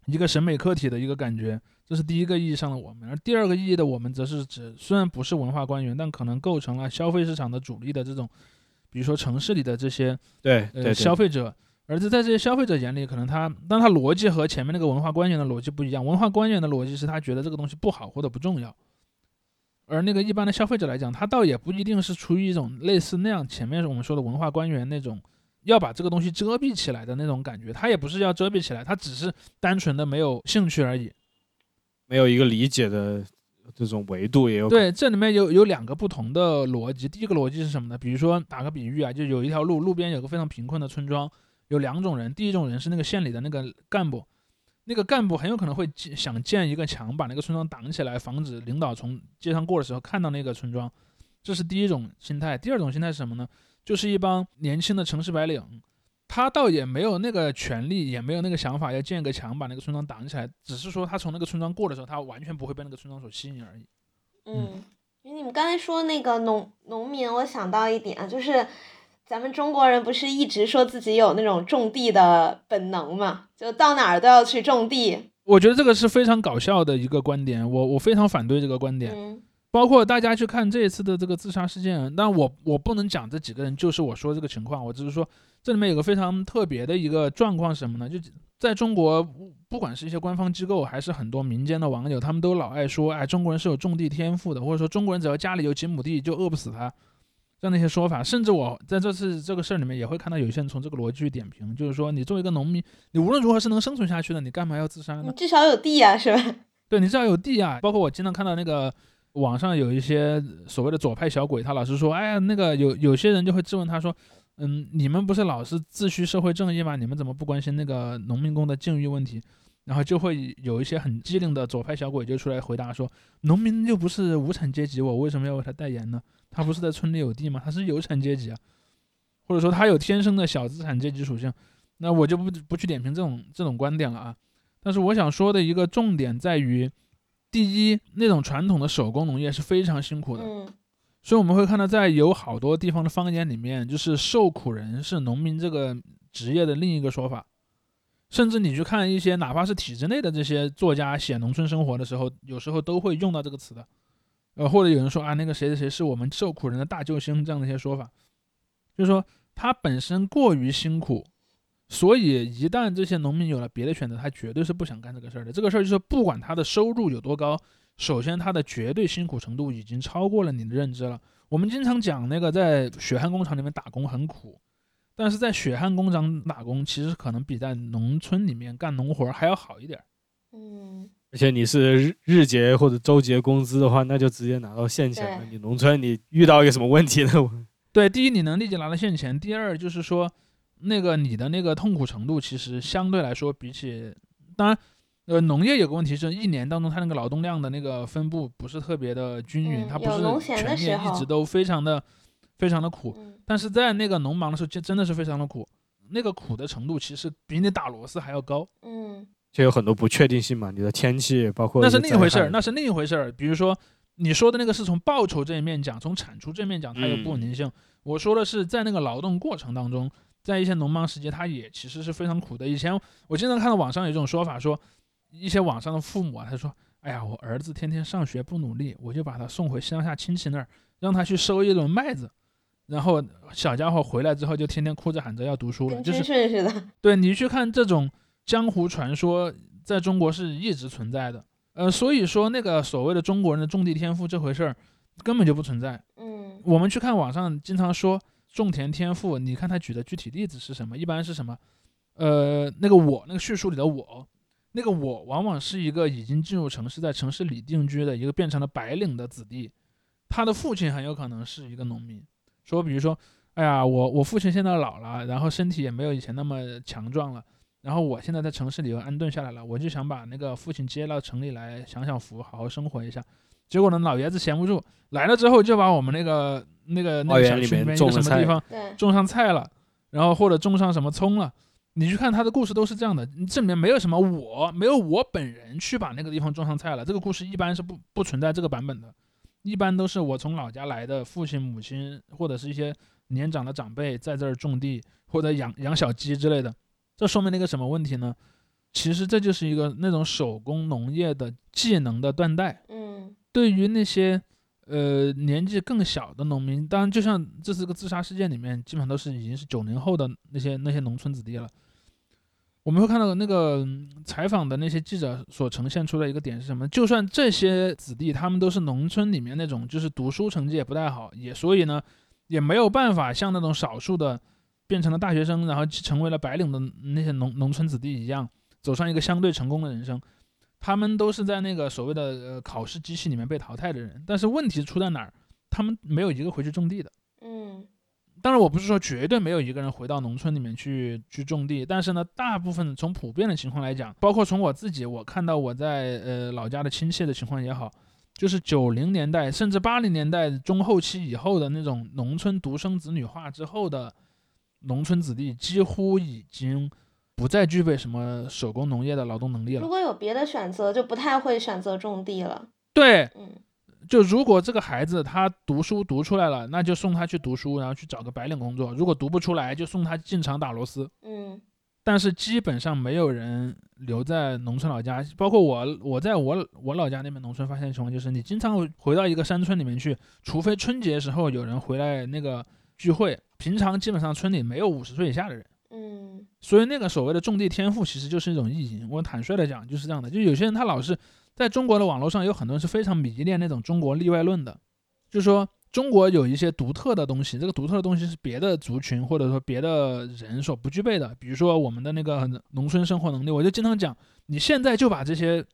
一个审美客体的一个感觉，这是第一个意义上的我们。而第二个意义的我们，则是指虽然不是文化官员，但可能构成了消费市场的主力的这种，比如说城市里的这些呃对对消费者。而在这些消费者眼里，可能他，但他逻辑和前面那个文化官员的逻辑不一样。文化官员的逻辑是他觉得这个东西不好或者不重要，而那个一般的消费者来讲，他倒也不一定是出于一种类似那样前面我们说的文化官员那种要把这个东西遮蔽起来的那种感觉，他也不是要遮蔽起来，他只是单纯的没有兴趣而已。没有一个理解的这种维度，也有对，这里面有有两个不同的逻辑。第一个逻辑是什么呢？比如说打个比喻啊，就有一条路，路边有个非常贫困的村庄，有两种人。第一种人是那个县里的那个干部，那个干部很有可能会建想建一个墙，把那个村庄挡起来，防止领导从街上过的时候看到那个村庄。这是第一种心态。第二种心态是什么呢？就是一帮年轻的城市白领，他倒也没有那个权利，也没有那个想法要建个墙把那个村庄挡起来，只是说他从那个村庄过的时候，他完全不会被那个村庄所吸引而已。嗯，你们刚才说那个农农民，我想到一点，就是咱们中国人不是一直说自己有那种种地的本能嘛，就到哪儿都要去种地。我觉得这个是非常搞笑的一个观点，我我非常反对这个观点。嗯包括大家去看这一次的这个自杀事件，但我我不能讲这几个人就是我说这个情况，我只是说这里面有个非常特别的一个状况是什么呢？就在中国，不不管是一些官方机构，还是很多民间的网友，他们都老爱说，哎，中国人是有种地天赋的，或者说中国人只要家里有几亩地就饿不死他，这样的一些说法。甚至我在这次这个事儿里面也会看到有些人从这个逻辑去点评，就是说你作为一个农民，你无论如何是能生存下去的，你干嘛要自杀呢你？至少有地啊，是吧？对，你至少有地啊。包括我经常看到那个网上有一些所谓的左派小鬼，他老是说，哎呀，那个有有些人就会质问他说，嗯，你们不是老是自诩社会正义吗？你们怎么不关心那个农民工的境遇问题？然后就会有一些很机灵的左派小鬼就出来回答说，农民又不是无产阶级，我为什么要为他代言呢？他不是在村里有地吗？他是有产阶级啊，或者说他有天生的小资产阶级属性。那我就不不去点评这种这种观点了啊。但是我想说的一个重点在于，第一，那种传统的手工农业是非常辛苦的，嗯所以我们会看到，在有好多地方的方言里面，就是受苦人是农民这个职业的另一个说法。甚至你去看一些哪怕是体制内的这些作家写农村生活的时候，有时候都会用到这个词的。呃，或者有人说啊，那个谁谁谁是我们受苦人的大救星，这样的一些说法，就是说他本身过于辛苦，所以一旦这些农民有了别的选择，他绝对是不想干这个事儿的。这个事儿就是不管他的收入有多高，首先他的绝对辛苦程度已经超过了你的认知了。我们经常讲那个在血汗工厂里面打工很苦，但是在血汗工厂打工其实可能比在农村里面干农活儿还要好一点儿。嗯而且你是日日结或者周结工资的话，那就直接拿到现钱了。你农村你遇到一个什么问题呢？对，第一你能立即拿到现钱，第二就是说，那个你的那个痛苦程度其实相对来说比起，当然，呃，农业有个问题是一年当中它那个劳动量的那个分布不是特别的均匀，嗯它不是全年一直都非常的非常的苦，嗯但是在那个农忙的时候，就真的是非常的苦，那个苦的程度其实比你打螺丝还要高。嗯就有很多不确定性嘛，你的天气包括那是另一回事儿，那是另一回事儿。比如说你说的那个是从报酬这一面讲，从产出这面讲，它有不稳嗯定性。我说的是在那个劳动过程当中，在一些农忙时节，他也其实是非常苦的。以前我经常看到网上有一种说法，说一些网上的父母啊，他说：“哎呀，我儿子天天上学不努力，我就把他送回乡下亲戚那儿，让他去收一轮麦子。”然后小家伙回来之后，就天天哭着喊着要读书了，就是。对你去看这种江湖传说，在中国是一直存在的。呃，所以说那个所谓的中国人的种地天赋这回事儿根本就不存在。嗯我们去看网上经常说种田天赋，你看他举的具体例子是什么？一般是什么？呃，那个我，那个叙述里的我，那个我往往是一个已经进入城市，在城市里定居的一个变成了白领的子弟，他的父亲很有可能是一个农民。说，比如说，哎呀，我我父亲现在老了，然后身体也没有以前那么强壮了，然后我现在在城市里又安顿下来了，我就想把那个父亲接到城里来享享福，好好生活一下。结果呢，老爷子闲不住，来了之后就把我们那个那个那个小区里面一个种什么地方，种上菜了，然后或者种上什么葱了。你去看他的故事都是这样的，这里面没有什么我，没有我本人去把那个地方种上菜了。这个故事一般是不不存在这个版本的，一般都是我从老家来的父亲、母亲或者是一些年长的长辈在这儿种地或者养养小鸡之类的，这说明了一个什么问题呢？其实这就是一个那种手工农业的技能的断代。嗯对于那些呃年纪更小的农民，当然就像这次个自杀事件里面，基本上都是已经是九零后的那些那些农村子弟了。我们会看到那个采访的那些记者所呈现出的一个点是什么？就算这些子弟他们都是农村里面那种就是读书成绩也不太好，也所以呢也没有办法像那种少数的变成了大学生，然后成为了白领的那些农农村子弟一样，走上一个相对成功的人生。他们都是在那个所谓的呃考试机器里面被淘汰的人，但是问题出在哪儿？他们没有一个回去种地的。嗯当然，我不是说绝对没有一个人回到农村里面去去种地，但是呢，大部分从普遍的情况来讲，包括从我自己，我看到我在呃老家的亲戚的情况也好，就是九零年代甚至八零年代中后期以后的那种农村独生子女化之后的农村子弟，几乎已经不再具备什么手工农业的劳动能力了如。果有别的选择，就不太会选择种地了。对，嗯就如果这个孩子他读书读出来了，那就送他去读书，然后去找个白领工作；如果读不出来，就送他进厂打螺丝。嗯但是基本上没有人留在农村老家，包括我，我在我我老家那边农村发现的情况就是，你经常会回到一个山村里面去，除非春节时候有人回来那个聚会，平常基本上村里没有五十岁以下的人。嗯所以那个所谓的种地天赋其实就是一种意淫。我坦率的讲就是这样的，就有些人他老是在中国的网络上有很多人是非常迷恋那种中国例外论的，就是说中国有一些独特的东西，这个独特的东西是别的族群或者说别的人所不具备的，比如说我们的那个农村生活能力。我就经常讲，你现在就把这些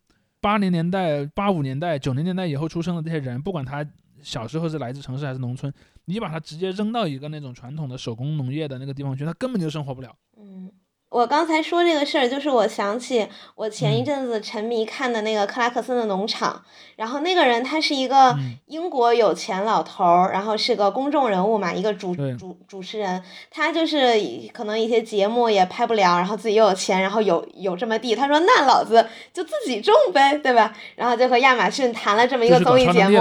八零年代、八五年代、九零年代以后出生的这些人，不管他小时候是来自城市还是农村，你把他直接扔到一个那种传统的手工农业的那个地方去，他根本就生活不了。嗯。我刚才说这个事儿，就是我想起我前一嗯阵子沉迷看的那个克拉克森的农场，然后那个人他是一个嗯英国有钱老头儿，然后是个公众人物嘛，一个主主主持人，他就是可能一些节目也拍不了，然后自己又有钱，然后有有这么地，他说那老子就自己种呗，对吧？然后就和亚马逊谈了这么一个综艺节目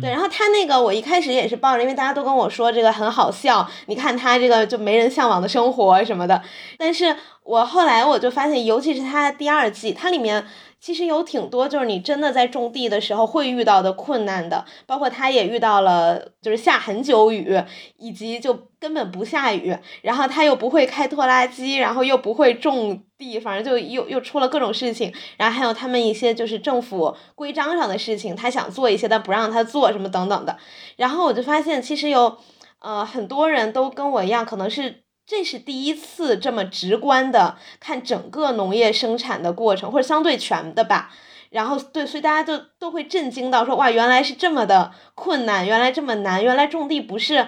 对，然后他那个我一开始也是抱着，因为大家都跟我说这个很好笑，你看他这个就没人向往的生活什么的。但是我后来我就发现，尤其是他的第二季，它里面其实有挺多就是你真的在种地的时候会遇到的困难的，包括他也遇到了就是下很久雨，以及就根本不下雨，然后他又不会开拖拉机，然后又不会种地，反正就又又出了各种事情。然后还有他们一些就是政府规章上的事情，他想做一些但不让他做什么等等的。然后我就发现，其实有呃很多人都跟我一样，可能是这是第一次这么直观的看整个农业生产的过程，或者相对全的吧。然后对，所以大家就都会震惊到说，哇，原来是这么的困难，原来这么难，原来种地不是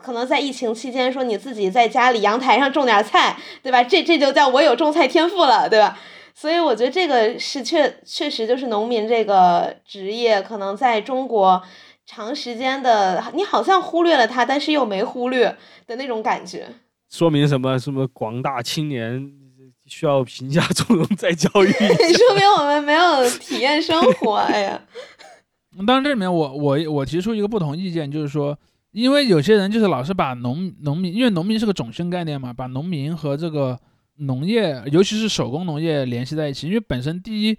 可能在疫情期间说你自己在家里阳台上种点菜，对吧？这这就叫我有种菜天赋了，对吧？所以我觉得这个是确确实就是农民这个职业，可能在中国长时间的，你好像忽略了它，但是又没忽略的那种感觉。说明什么？什么广大青年 需要贫下中农再教育。说明我们没有体验生活，哎呀，当然，这里面我我我提出一个不同意见，就是说，因为有些人就是老是把农农民，因为农民是个种姓概念嘛，把农民和这个农业，尤其是手工农业联系在一起。因为本身第一，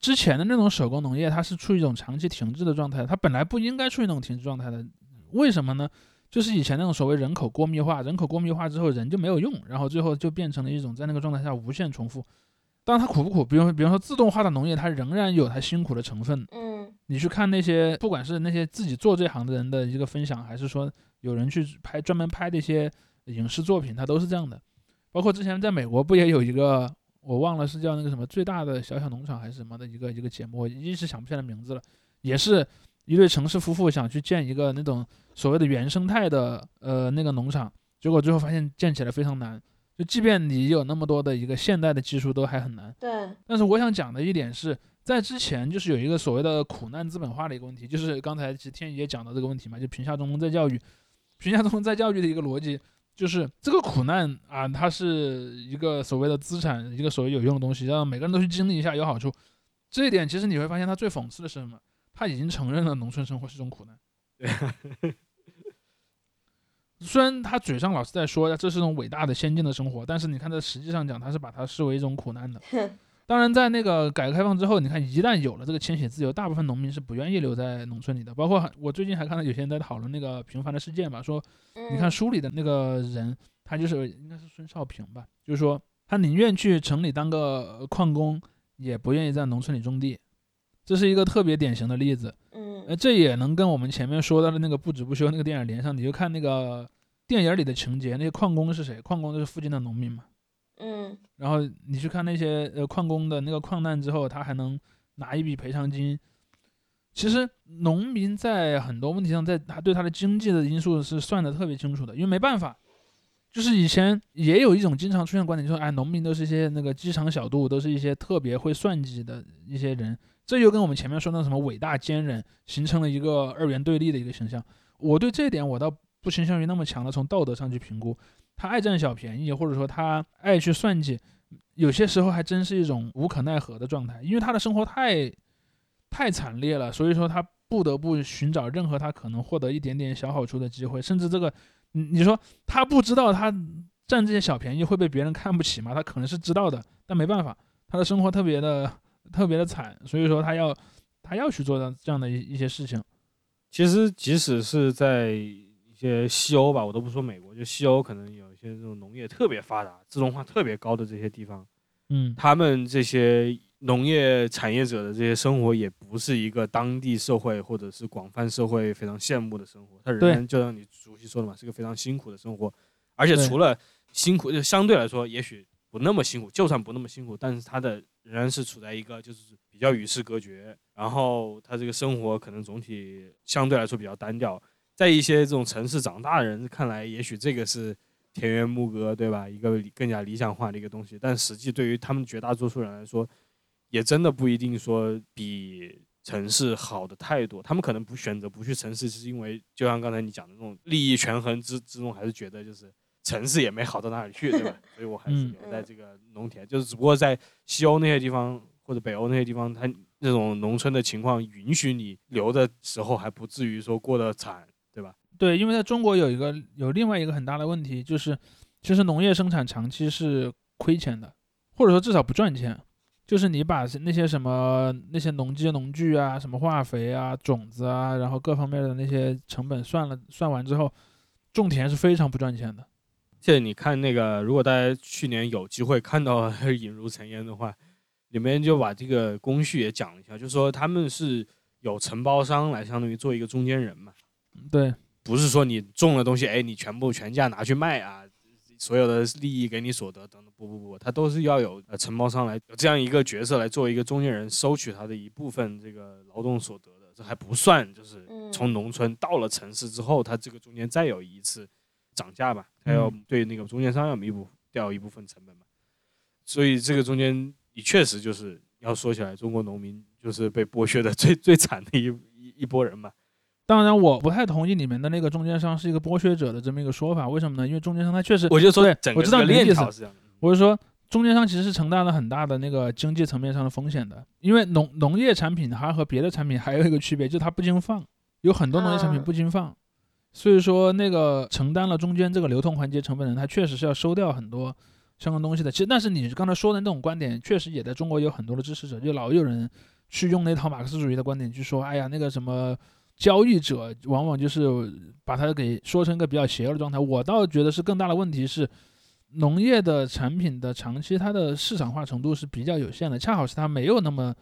之前的那种手工农业它是处于一种长期停滞的状态，它本来不应该处于那种停滞状态的。为什么呢？就是以前那种所谓人口过密化，人口过密化之后人就没有用，然后最后就变成了一种在那个状态下无限重复。当然它苦不苦？比如比方说自动化的农业，它仍然有它辛苦的成分。嗯你去看那些，不管是那些自己做这行的人的一个分享，还是说有人去拍专门拍的一些影视作品，它都是这样的。包括之前在美国不也有一个，我忘了是叫那个什么最大的小小农场还是什么的一个一个节目，我一时想不起来名字了。也是一对城市夫妇想去建一个那种所谓的原生态的呃那个农场，结果最后发现建起来非常难。就即便你有那么多的一个现代的技术，都还很难。对，但是我想讲的一点是在之前就是有一个所谓的苦难资本化的一个问题，就是刚才其实天宇也讲到这个问题嘛，就贫下中农再教育，贫下中农再教育的一个逻辑就是这个苦难啊，它是一个所谓的资产，一个所谓有用的东西，让每个人都去经历一下有好处。这一点其实你会发现，它最讽刺的是什么？他已经承认了农村生活是种苦难。虽然他嘴上老是在说这是一种伟大的先进的生活，但是你看在实际上讲，他是把它视为一种苦难的。当然，在那个改革开放之后，你看一旦有了这个迁徙自由，大部分农民是不愿意留在农村里的。包括我最近还看到有些人在讨论那个《平凡的世界》嘛，说你看嗯书里的那个人，他就是应该是孙少平吧，就是说他宁愿去城里当个矿工，也不愿意在农村里种地。这是一个特别典型的例子。嗯呃，这也能跟我们前面说到的那个不止不休那个电影连上。你就看那个电影里的情节，那些矿工是谁？矿工就是附近的农民嘛。嗯然后你去看那些呃矿工的那个矿难之后，他还能拿一笔赔偿金。其实农民在很多问题上，在他对他的经济的因素是算得特别清楚的，因为没办法，就是以前也有一种经常出现观点，就是哎，农民都是一些那个鸡肠小肚，都是一些特别会算计的一些人，这就跟我们前面说的什么伟大坚韧形成了一个二元对立的一个形象。我对这一点我倒不倾向于那么强的从道德上去评估，他爱占小便宜，或者说他爱去算计，有些时候还真是一种无可奈何的状态，因为他的生活太太惨烈了，所以说他不得不寻找任何他可能获得一点点小好处的机会，甚至这个，你你说他不知道他占这些小便宜会被别人看不起吗？他可能是知道的，但没办法，他的生活特别的特别的惨，所以说他要他要去做这样这样的一一些事情。其实即使是在一些西欧吧，我都不说美国，就西欧可能有一些这种农业特别发达、自动化特别高的这些地方，嗯，他们这些农业产业者的这些生活，也不是一个当地社会或者是广泛社会非常羡慕的生活。他仍然就像你熟悉说的嘛，是个非常辛苦的生活，而且除了辛苦，就相对来说也许不那么辛苦，就算不那么辛苦，但是他的仍然是处在一个就是比较与世隔绝，然后他这个生活可能总体相对来说比较单调。在一些这种城市长大的人看来，也许这个是田园牧歌，对吧？一个更加理想化的一个东西，但实际对于他们绝大多数人来说，也真的不一定说比城市好的太多。他们可能不选择不去城市，是因为就像刚才你讲的那种利益权衡之之中，还是觉得就是城市也没好到哪里去，对吧？所以我还是嗯留在这个农田，就是只不过在西欧那些地方或者北欧那些地方，它那种农村的情况允许你留的时候，还不至于说过得惨，对吧？对，因为在中国有一个有另外一个很大的问题，就是其实农业生产长期是亏钱的，或者说至少不赚钱。就是你把那些什么那些农机、农具啊、什么化肥啊、种子啊，然后各方面的那些成本算了算完之后，种田是非常不赚钱的。现在你看那个，如果大家去年有机会看到《引入尘烟》的话，里面就把这个工序也讲了一下，就说他们是有承包商来相当于做一个中间人嘛，对，不是说你种了东西，哎，你全部全价拿去卖啊，所有的利益给你所得等等，不不不，他都是要有呃承包商来有这样一个角色来做一个中间人，收取他的一部分这个劳动所得的，这还不算，就是嗯。从农村到了城市之后，他这个中间再有一次涨价吧，他要嗯对那个中间商要弥补掉一部分成本嘛，所以这个中间你确实就是要说起来，中国农民就是被剥削的最 最惨的一一一波人嘛。当然我不太同意你们的那个中间商是一个剥削者的这么一个说法。为什么呢？因为中间商他确实，我就说对我知道你的意思。我是说，中间商其实是承担了很大的那个经济层面上的风险的，因为农农业产品它和别的产品还有一个区别，就是它不经放，有很多农业产品啊不经放，所以说那个承担了中间这个流通环节成本的人，他确实是要收掉很多相关东西的。其实，但是你刚才说的那种观点，确实也在中国有很多的支持者，就老有人去用那套马克思主义的观点去说，哎呀，那个什么。交易者往往就是把它给说成一个比较邪恶的状态，我倒觉得是更大的问题是，农业的产品的长期它的市场化程度是比较有限的，恰好是它没有那么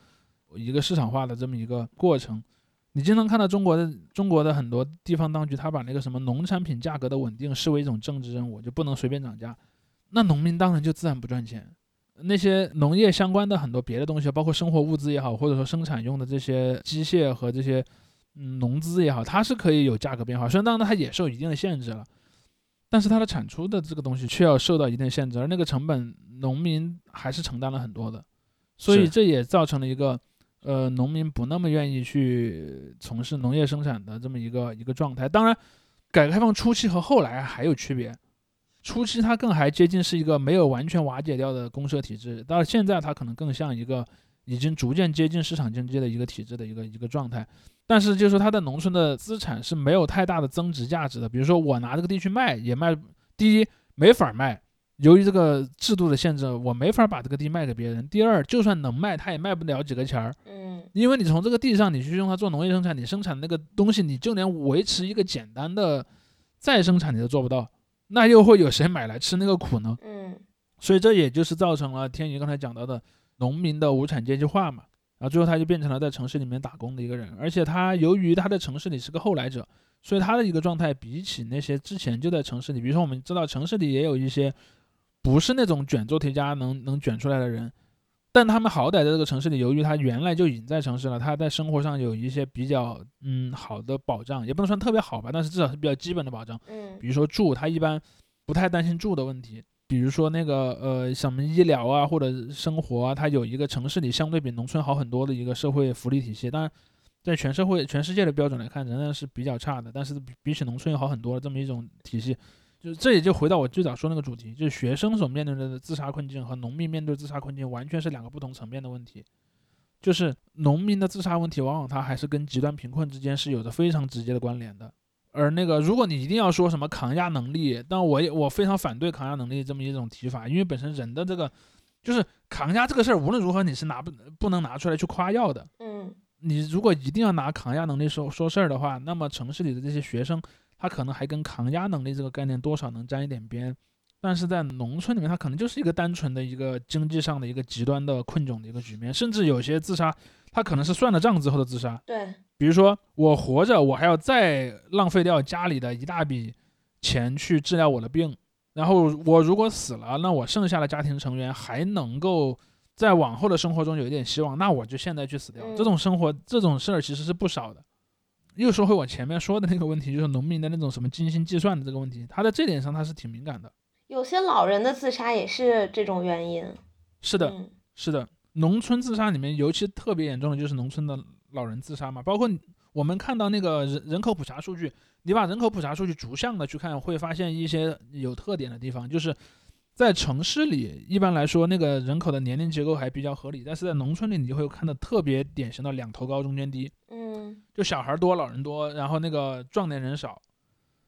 一个市场化的这么一个过程。你经常看到中国的中国的很多地方当局，他把那个什么农产品价格的稳定视为一种政治任务，就不能随便涨价。那农民当然就自然不赚钱。那些农业相关的很多别的东西，包括生活物资也好，或者说生产用的这些机械和这些嗯农资也好，它是可以有价格变化，虽然当然它也受一定的限制了。但是它的产出的这个东西却要受到一定限制，而那个成本农民还是承担了很多的，所以这也造成了一个呃农民不那么愿意去从事农业生产的这么一个一个状态。当然，改革开放初期和后来还有区别，初期它更还接近是一个没有完全瓦解掉的公社体制，到现在它可能更像一个已经逐渐接近市场经济的一个体制的一个一个状态。但是就是说它的农村的资产是没有太大的增值价值的，比如说我拿这个地去卖也卖，第一没法卖。由于这个制度的限制，我没法把这个地卖给别人。第二，就算能卖，他也卖不了几个钱儿，嗯因为你从这个地上你去用它做农业生产，你生产那个东西，你就连维持一个简单的再生产你都做不到，那又会有谁买来吃那个苦呢？嗯所以这也就是造成了天宇刚才讲到的农民的无产阶级化嘛。然后最后他就变成了在城市里面打工的一个人，而且他由于他在城市里是个后来者，所以他的一个状态比起那些之前就在城市里，比如说我们知道城市里也有一些不是那种卷做题家能能卷出来的人，但他们好歹在这个城市里，由于他原来就已经在城市了，他在生活上有一些比较嗯好的保障，也不能算特别好吧，但是至少是比较基本的保障。嗯比如说住，他一般不太担心住的问题。比如说那个呃，什么医疗啊，或者生活啊，它有一个城市里相对比农村好很多的一个社会福利体系。当然，在全社会、全世界的标准来看，仍然是比较差的，但是比比起农村要好很多的这么一种体系。就这也就回到我最早说那个主题，就是学生所面对的自杀困境和农民面对自杀困境完全是两个不同层面的问题。就是农民的自杀问题，往往它还是跟极端贫困之间是有着非常直接的关联的。而那个，如果你一定要说什么抗压能力，但我也我非常反对抗压能力这么一种提法，因为本身人的这个就是抗压这个事儿，无论如何你是拿不不能拿出来去夸耀的。嗯你如果一定要拿抗压能力说说事儿的话，那么城市里的这些学生，他可能还跟抗压能力这个概念多少能沾一点边，但是在农村里面，他可能就是一个单纯的一个经济上的一个极端的困窘的一个局面，甚至有些自杀，他可能是算了账之后的自杀。对，比如说我活着，我还要再浪费掉家里的一大笔钱去治疗我的病，然后我如果死了，那我剩下的家庭成员还能够在往后的生活中有一点希望，那我就现在去死掉。嗯这种生活这种事儿其实是不少的。又说回我前面说的那个问题，就是农民的那种什么精心计算的这个问题，他在这点上他是挺敏感的。有些老人的自杀也是这种原因。是的，嗯是的，农村自杀里面尤其特别严重的就是农村的老人自杀嘛，包括我们看到那个人人口普查数据，你把人口普查数据逐项的去看，会发现一些有特点的地方，就是在城市里一般来说那个人口的年龄结构还比较合理，但是在农村里你就会看到特别典型的两头高中间低，嗯就小孩多老人多，然后那个壮年人少，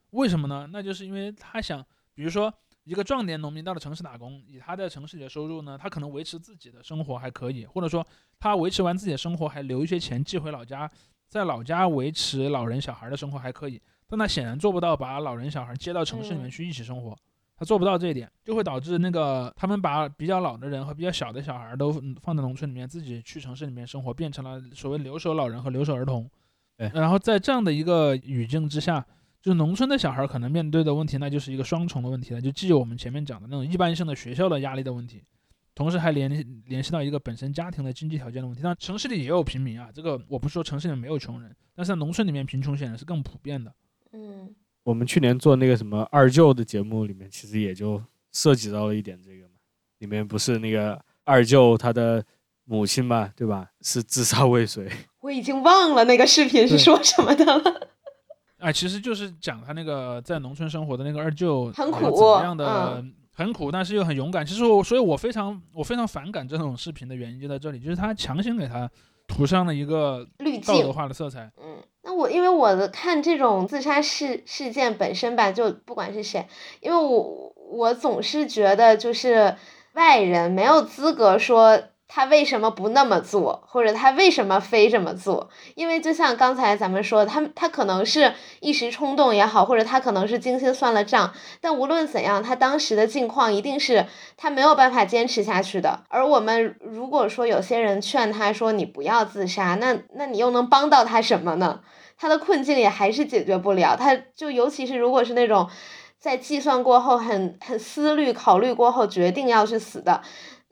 为什么呢？那就是因为他想，比如说。一个壮年农民到了城市打工，以他在城市里的收入呢，他可能维持自己的生活还可以，或者说他维持完自己的生活还留一些钱寄回老家，在老家维持老人小孩的生活还可以，但他显然做不到把老人小孩接到城市里面嗯去一起生活，他做不到这一点，就会导致那个他们把比较老的人和比较小的小孩都嗯放在农村里面，自己去城市里面生活，变成了所谓留守老人和留守儿童。对然后在这样的一个语境之下，就是农村的小孩可能面对的问题，那就是一个双重的问题了，就既有我们前面讲的那种一般性的学校的压力的问题，同时还联联系到一个本身家庭的经济条件的问题。那城市里也有平民啊，这个我不是说城市里面没有穷人，但是在农村里面贫穷显然是更普遍的。嗯我们去年做那个什么二舅的节目里面，其实也就涉及到了一点这个嘛。里面不是那个二舅他的母亲嘛，对吧？是自杀未遂。我已经忘了那个视频是说什么的了。哎，其实就是讲他那个在农村生活的那个二舅，很苦怎苦么样的、很苦，但是又很勇敢。其实我，所以我非常我非常反感这种视频的原因就在这里，就是他强行给他涂上了一个滤道德，化的色彩。嗯，那我因为我的看这种自杀事事件本身吧，就不管是谁，因为我我总是觉得就是外人没有资格说他为什么不那么做，或者他为什么非这么做，因为就像刚才咱们说，他他可能是一时冲动也好，或者他可能是精心算了账，但无论怎样，他当时的境况一定是他没有办法坚持下去的。而我们如果说有些人劝他说你不要自杀，那那你又能帮到他什么呢？他的困境也还是解决不了。他就尤其是如果是那种在计算过后很很思虑考虑过后决定要去死的，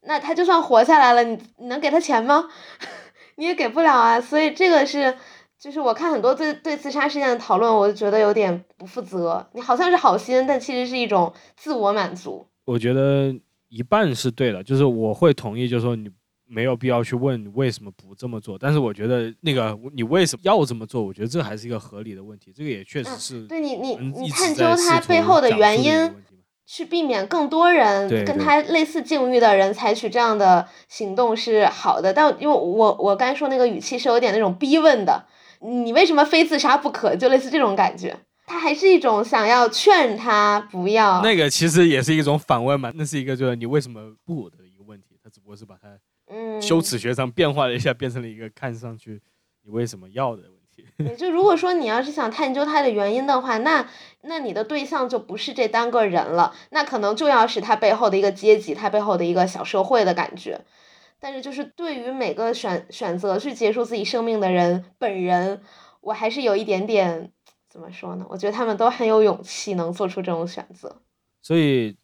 那他就算活下来了，你你能给他钱吗？你也给不了啊。所以这个是。就是我看很多对对自杀事件的讨论，我就觉得有点不负责。你好像是好心，但其实是一种自我满足。我觉得一半是对的，就是我会同意，就是说你没有必要去问你为什么不这么做，但是我觉得那个你为什么要这么做，我觉得这还是一个合理的问题，这个也确实是对你，你你探究在试图它背后的原因，去避免更多人跟他类似境遇的人采取这样的行动是好的，但因为我我刚才说那个语气是有点那种逼问的，你为什么非自杀不可？就类似这种感觉，他还是一种想要劝他不要。那个其实也是一种反问嘛，那是一个就是你为什么不的一个问题，他只不过是把它嗯，修辞学上变化了一下，变成了一个看上去你为什么要的问题。也 就如果说你要是想探究它的原因的话，那那你的对象就不是这单个人了，那可能就要是他背后的一个阶级，他背后的一个小社会的感觉。但是就是对于每个选选择去结束自己生命的人本人，我还是有一点点怎么说呢？我觉得他们都很有勇气能做出这种选择。所以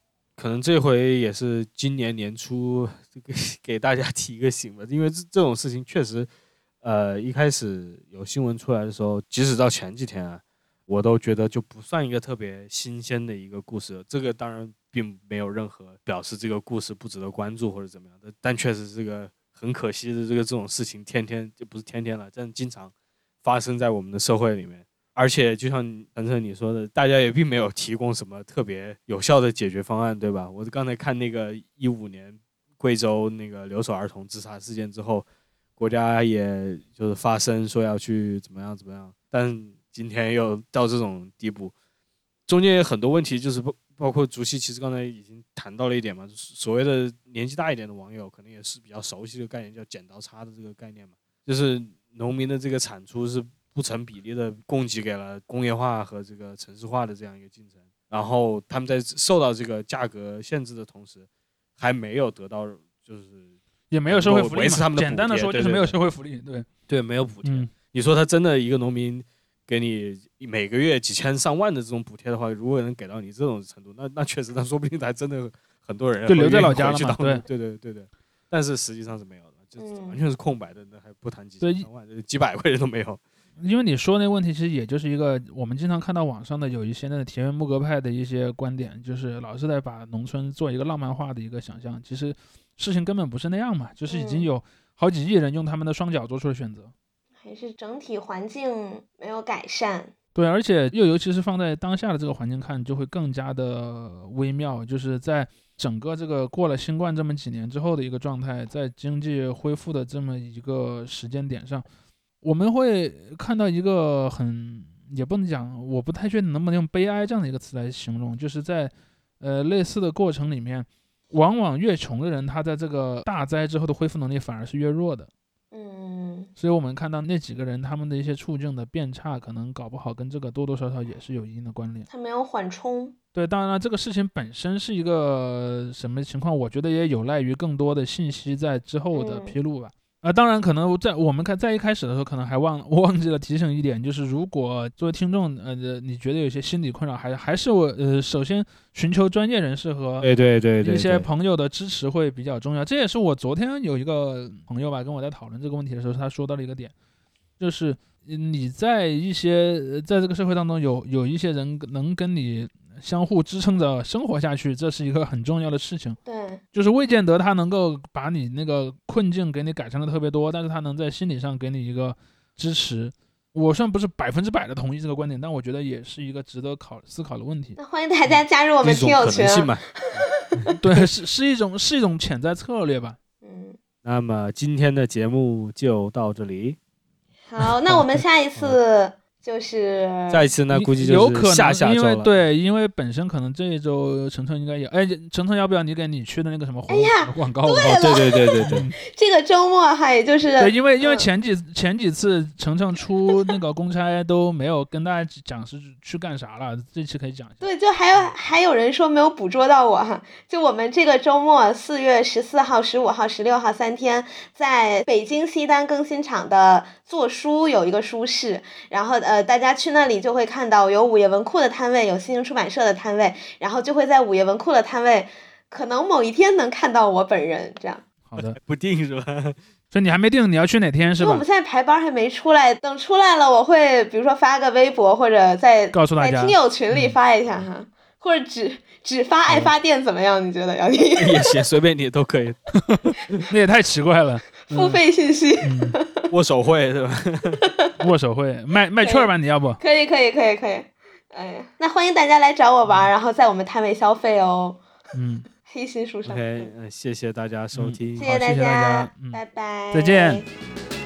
可能这回也是今年年初这个 给大家提一个醒吧，因为这这种事情确实，呃，一开始有新闻出来的时候，即使到前几天啊，我都觉得就不算一个特别新鲜的一个故事。这个当然并没有任何表示这个故事不值得关注或者怎么样的，但确实这个很可惜的这个这种事情，天天就不是天天了，但经常发生在我们的社会里面。而且就像陈晨你说的，大家也并没有提供什么特别有效的解决方案，对吧？我刚才看那个一五年贵州那个留守儿童自杀事件之后，国家也就是发声说要去怎么样怎么样，但今天又到这种地步，中间有很多问题，就是包包括竹溪其实刚才已经谈到了一点嘛，所谓的年纪大一点的网友可能也是比较熟悉的概念，叫剪刀差的这个概念嘛，就是农民的这个产出是不成比例的供给给了工业化和这个城市化的这样一个进程，然后他们在受到这个价格限制的同时，还没有得到就是也没有社会福利嘛。维持他们的简单的说就是没有社会福利，对，对没有补贴。嗯，你说他真的一个农民给你每个月几千上万的这种补贴的话，如果能给到你这种程度，那那确实，那说不定还真的很多人就留在老家了嘛回去当对对对对。但是实际上是没有的，就完全是空白的，那还不谈几对千上万，几百块钱都没有。因为你说那个问题，其实也就是一个我们经常看到网上的有一些那个田园牧歌派的一些观点，就是老是在把农村做一个浪漫化的一个想象，其实事情根本不是那样嘛，就是已经嗯有好几亿人用他们的双脚做出了选择。还是整体环境没有改善。对，而且又尤其是放在当下的这个环境看，就会更加的微妙。就是在整个这个过了新冠这么几年之后的一个状态，在经济恢复的这么一个时间点上，我们会看到一个很也不能讲，我不太确定能不能用悲哀这样的一个词来形容，就是在呃类似的过程里面，往往越穷的人，他在这个大灾之后的恢复能力反而是越弱的。嗯，所以我们看到那几个人他们的一些处境的变差，可能搞不好跟这个多多少少也是有一定的关联。他没有缓冲。对，当然了，这个事情本身是一个什么情况，我觉得也有赖于更多的信息在之后的嗯披露吧。啊，当然，可能在我们看在一开始的时候，可能还忘 忘记了提醒一点，就是如果作为听众，呃，你觉得有些心理困扰，还还是我呃，首先寻求专业人士和对对对对，一些朋友的支持会比较重要。这也是我昨天有一个朋友吧，跟我在讨论这个问题的时候，他说到了一个点，就是呃你在一些呃在这个社会当中有有一些人能跟你相互支撑着生活下去，这是一个很重要的事情。对，就是未见得他能够把你那个困境给你改善的特别多，但是他能在心理上给你一个支持。我虽然不是百分之百的同意这个观点，但我觉得也是一个值得考思考的问题。那欢迎大家加入我们一种听友群啊。可能性嘛。对，是是一种是一种潜在策略吧。嗯，那么今天的节目就到这里，好，那我们下一次就是再一次那估计有可就是下能，因下周了。为对，因为本身可能这一周程程应该也，哎，程程要不要你给你去的那个什么活哎呀广告？哦，对对对对对，嗯这个周末哈，也就是对，因为因为嗯前几前几次程程出那个公差都没有跟大家讲是去干啥了，这期可以讲一下。对，就还有还有人说没有捕捉到我哈，就我们这个周末四月十四号、十五号、十六号三天，在北京西单更新场的做书有一个书市，然后呃大家去那里就会看到有午夜文库的摊位，有新兴出版社的摊位，然后就会在午夜文库的摊位，可能某一天能看到我本人这样。好的，不定是吧？所以你还没定你要去哪天是吧因为我们？现在排班还没出来，等出来了我会比如说发个微博或者在告诉大家在听友群里嗯发一下哈，或者只只发爱发电怎么样？你觉得 也行，随便你都可以。那也太奇怪了。付费信息？嗯，握手会是吧？握手会卖卖券吧，你要不？可以可以可以可以，哎，那欢迎大家来找我玩，然后在我们摊位消费哦。嗯，黑心书上，OK，嗯，谢谢大家收嗯听。谢谢谢大家嗯拜拜，再见。